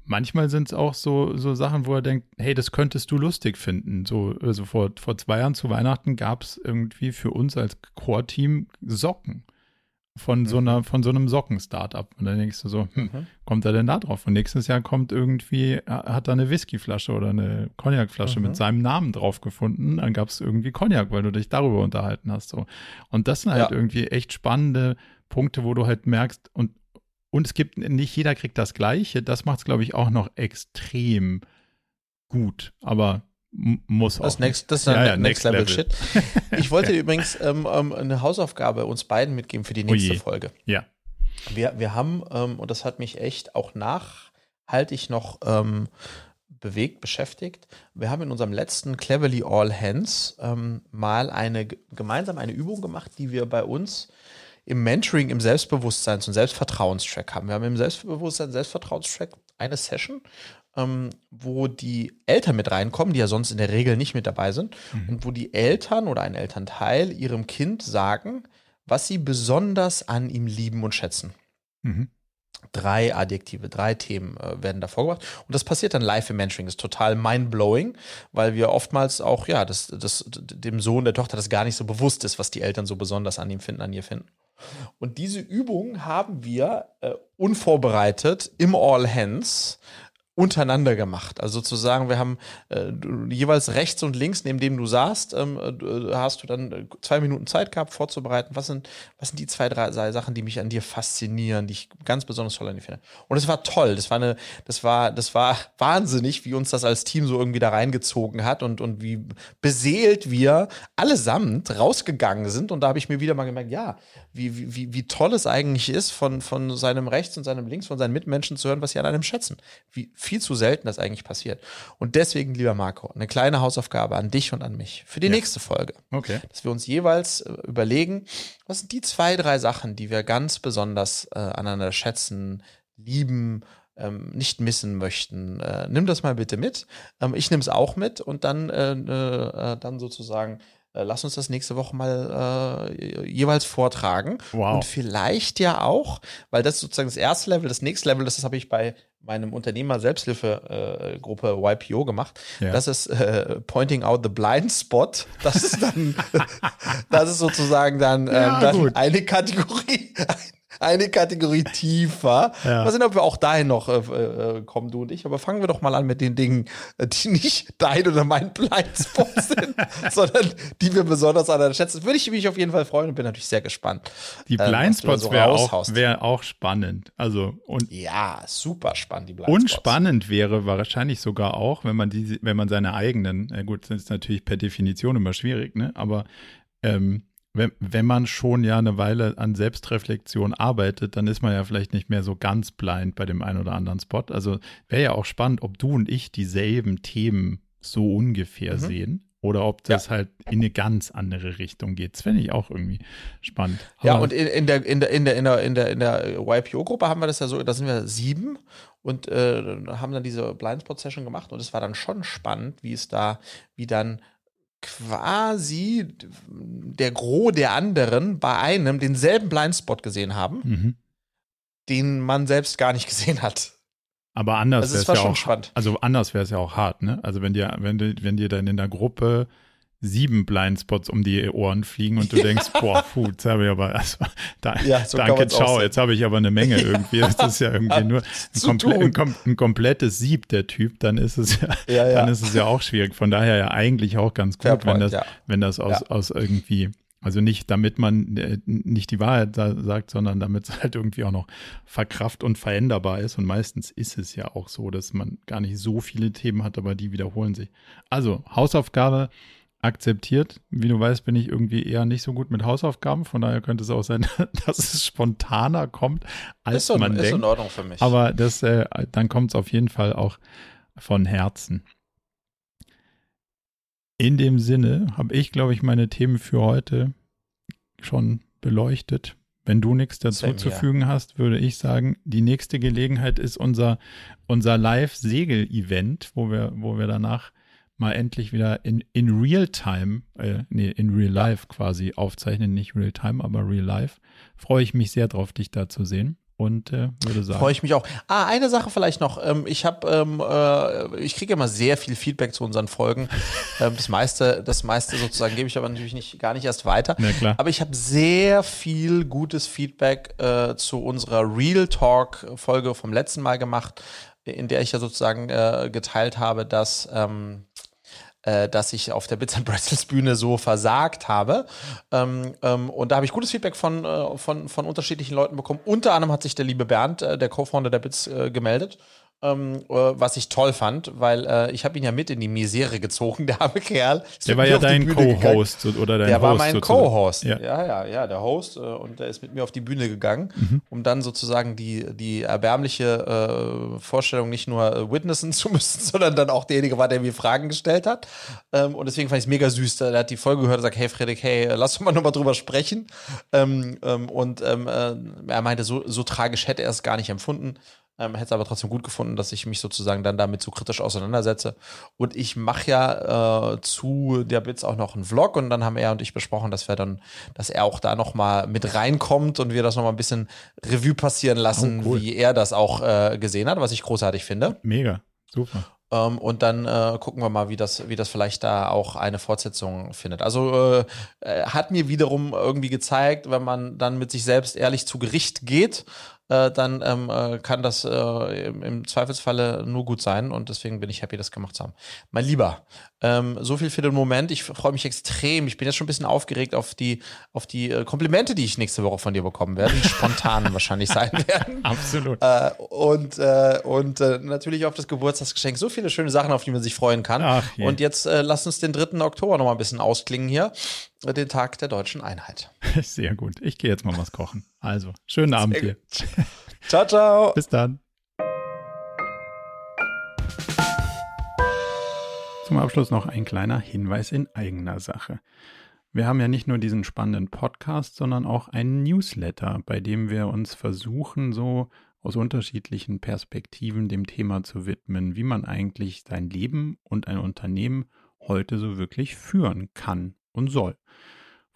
S1: manchmal sind es auch so, so Sachen, wo er denkt, hey, das könntest du lustig finden. So, also vor, vor zwei Jahren zu Weihnachten gab es irgendwie für uns als Core-Team Socken. von so einer, von so einem Socken-Startup. Und dann denkst du so, hm, mhm. kommt er denn da drauf? Und nächstes Jahr kommt irgendwie, hat er eine Whiskyflasche oder eine Cognacflasche mhm. mit seinem Namen drauf gefunden. Dann gab es irgendwie Cognac, weil du dich darüber unterhalten hast. So. Und das sind halt ja. irgendwie echt spannende Punkte, wo du halt merkst, und, und es gibt, nicht jeder kriegt das Gleiche. Das macht es, glaube ich, auch noch extrem gut. Aber muss
S2: das
S1: auch.
S2: Next, das ist ja, ja, Next, Level, Level, Shit. Ich wollte übrigens ähm, ähm, eine Hausaufgabe uns beiden mitgeben für die oh nächste oh Folge.
S1: Ja.
S2: Wir, wir haben, ähm, und das hat mich echt auch nachhaltig noch ähm, bewegt, beschäftigt. Wir haben in unserem letzten Cleverly All Hands ähm, mal eine gemeinsam eine Übung gemacht, die wir bei uns im Mentoring, im Selbstbewusstseins- und Selbstvertrauenstrack haben. Wir haben im Selbstbewusstsein, Selbstvertrauenstrack eine Session, ähm, wo die Eltern mit reinkommen, die ja sonst in der Regel nicht mit dabei sind, mhm. und wo die Eltern oder ein Elternteil ihrem Kind sagen, was sie besonders an ihm lieben und schätzen. Mhm. Drei Adjektive, drei Themen äh, werden da vorgebracht. Und das passiert dann live im Mentoring. Das ist total mind-blowing, weil wir oftmals auch, ja, das, das, dem Sohn, der Tochter das gar nicht so bewusst ist, was die Eltern so besonders an ihm finden, an ihr finden. Und diese Übung haben wir äh, unvorbereitet im All Hands untereinander gemacht. Also sozusagen, wir haben äh, jeweils rechts und links, neben dem du saßt, ähm, äh, hast du dann äh, zwei Minuten Zeit gehabt, vorzubereiten. Was sind, was sind die zwei, drei Sachen, die mich an dir faszinieren, die ich ganz besonders toll an dir finde? Und es war toll. Das war eine, das war, das war wahnsinnig, wie uns das als Team so irgendwie da reingezogen hat und, und wie beseelt wir allesamt rausgegangen sind. Und da habe ich mir wieder mal gemerkt, ja, wie, wie, wie toll es eigentlich ist, von, von seinem Rechts und seinem Links, von seinen Mitmenschen zu hören, was sie an einem schätzen. Wie viel zu selten das eigentlich passiert. Und deswegen, lieber Marco, eine kleine Hausaufgabe an dich und an mich für die ja. nächste Folge.
S1: Okay.
S2: Dass wir uns jeweils äh, überlegen, was sind die zwei, drei Sachen, die wir ganz besonders äh, aneinander schätzen, lieben, ähm, nicht missen möchten. Äh, nimm das mal bitte mit. Ähm, ich nehme es auch mit und dann, äh, äh, dann sozusagen lass uns das nächste Woche mal äh, jeweils vortragen.
S1: Wow.
S2: Und vielleicht ja auch, weil das sozusagen das erste Level, das nächste Level, das, das habe ich bei meinem Unternehmer Selbsthilfegruppe äh, YPO gemacht. Ja. Das ist äh, Pointing out the blind spot. Das ist dann, das ist sozusagen dann, ja, ähm, dann eine Kategorie, eine Kategorie tiefer. Ja. Mal sehen, ob wir auch dahin noch äh, äh, kommen, du und ich. Aber fangen wir doch mal an mit den Dingen, äh, die nicht dein oder mein Blindspot sind, sondern die wir besonders an schätzen. Würde ich mich auf jeden Fall freuen und bin natürlich sehr gespannt.
S1: Die ähm, Blindspots so wäre auch, wär auch spannend. Also, und
S2: ja, super spannend, die
S1: Blindspots. Und spannend wäre wahrscheinlich sogar auch, wenn man die, wenn man seine eigenen, äh gut, das ist natürlich per Definition immer schwierig, ne? Aber ähm, wenn, wenn man schon ja eine Weile an Selbstreflexion arbeitet, dann ist man ja vielleicht nicht mehr so ganz blind bei dem einen oder anderen Spot. Also wäre ja auch spannend, ob du und ich dieselben Themen so ungefähr mhm. sehen oder ob das ja. halt in eine ganz andere Richtung geht. Das fände ich auch irgendwie spannend.
S2: Aber ja, und in, in, der, in, der, in, der, in, der, in der, in der YPO-Gruppe haben wir das ja so, da sind wir sieben und äh, haben dann diese Blindspot-Session gemacht und es war dann schon spannend, wie es da, wie dann quasi der Gros der anderen bei einem denselben Blindspot gesehen haben, mhm. den man selbst gar nicht gesehen hat.
S1: Aber anders wäre es ja auch, spannend. also anders wäre es ja auch hart, ne? Also wenn dir, wenn wenn dir dann in der Gruppe sieben Blindspots um die Ohren fliegen und du ja. denkst, boah, puh, jetzt habe ich aber, also, da, ja, so danke, ciao, jetzt habe ich aber eine Menge irgendwie. Das ist ja irgendwie nur ein, komple ein, ein, komplettes Sieb, der Typ, dann ist es ja, ja, dann ist es ja auch schwierig. Von daher ja eigentlich auch ganz gut, wenn das, wenn das aus, aus irgendwie, also nicht damit man äh, nicht die Wahrheit sagt, sondern damit es halt irgendwie auch noch verkraft und veränderbar ist. Und meistens ist es ja auch so, dass man gar nicht so viele Themen hat, aber die wiederholen sich. Also Hausaufgabe, akzeptiert. Wie du weißt, bin ich irgendwie eher nicht so gut mit Hausaufgaben. Von daher könnte es auch sein, dass es spontaner kommt, als ist so, man ist denkt. Ist in
S2: Ordnung für mich.
S1: Aber das, äh, dann kommt es auf jeden Fall auch von Herzen. In dem Sinne habe ich, glaube ich, meine Themen für heute schon beleuchtet. Wenn du nichts dazu zu fügen hast, würde ich sagen, die nächste Gelegenheit ist unser, unser Live-Segel-Event, wo wir, wo wir danach mal endlich wieder in, in Real Time, äh, nee, in Real Life quasi aufzeichnen, nicht Real Time, aber Real Life. Freue ich mich sehr drauf, dich da zu sehen. und äh, würde sagen.
S2: Freue ich mich auch. Ah, eine Sache vielleicht noch. Ähm, ich habe, ähm, äh, ich kriege immer sehr viel Feedback zu unseren Folgen. ähm, das meiste, das meiste sozusagen gebe ich aber natürlich nicht, gar nicht erst weiter.
S1: Ja, klar.
S2: Aber ich habe sehr viel gutes Feedback äh, zu unserer Real Talk Folge vom letzten Mal gemacht, in der ich ja sozusagen äh, geteilt habe, dass ähm, äh, dass ich auf der Bits and Pretzels Bühne so versagt habe. Ähm, ähm, und da habe ich gutes Feedback von, äh, von, von unterschiedlichen Leuten bekommen. Unter anderem hat sich der liebe Bernd, äh, der Co-Founder der Bits, äh, gemeldet ähm, äh, was ich toll fand, weil äh, ich habe ihn ja mit in die Misere gezogen, der arme Kerl.
S1: Ist der war ja dein Co-Host oder dein
S2: Der
S1: Host
S2: war mein Co-Host.
S1: Ja.
S2: ja, ja, ja, der Host äh, und der ist mit mir auf die Bühne gegangen, mhm. um dann sozusagen die, die erbärmliche äh, Vorstellung nicht nur äh, witnessen zu müssen, sondern dann auch derjenige war, der mir Fragen gestellt hat. Ähm, und deswegen fand ich es mega süß. Der hat die Folge gehört und sagt, hey Frederik, hey, lass uns mal nochmal drüber sprechen. Ähm, ähm, und ähm, äh, er meinte, so, so tragisch hätte er es gar nicht empfunden. Ähm, hätte es aber trotzdem gut gefunden, dass ich mich sozusagen dann damit so kritisch auseinandersetze. Und ich mache ja äh, zu der Bits auch noch einen Vlog und dann haben er und ich besprochen, dass wir dann, dass er auch da nochmal mit reinkommt und wir das nochmal ein bisschen Revue passieren lassen,
S1: Oh, cool.
S2: wie er das auch äh, gesehen hat, was ich großartig finde.
S1: Mega, super.
S2: Ähm, und dann äh, gucken wir mal, wie das, wie das vielleicht da auch eine Fortsetzung findet. Also äh, äh, hat mir wiederum irgendwie gezeigt, wenn man dann mit sich selbst ehrlich zu Gericht geht, äh, dann ähm, äh, kann das äh, im, im Zweifelsfalle nur gut sein und deswegen bin ich happy, das gemacht zu haben. Mein Lieber, ähm, so viel für den Moment. Ich freue mich extrem. Ich bin jetzt schon ein bisschen aufgeregt auf die, auf die äh, Komplimente, die ich nächste Woche von dir bekommen werde, die spontan wahrscheinlich sein werden.
S1: Absolut.
S2: Äh, und äh, und natürlich auf das Geburtstagsgeschenk. So viele schöne Sachen, auf die man sich freuen kann.
S1: Ach je.
S2: und jetzt äh, lass uns den 3. Oktober noch mal ein bisschen ausklingen hier. Den Tag der deutschen Einheit.
S1: Sehr gut. Ich gehe jetzt mal was kochen. Also, schönen Abend
S2: Sehr
S1: dir.
S2: Ciao, ciao.
S1: Bis dann. Zum Abschluss noch ein kleiner Hinweis in eigener Sache. Wir haben ja nicht nur diesen spannenden Podcast, sondern auch einen Newsletter, bei dem wir uns versuchen, so aus unterschiedlichen Perspektiven dem Thema zu widmen, wie man eigentlich sein Leben und ein Unternehmen heute so wirklich führen kann und soll.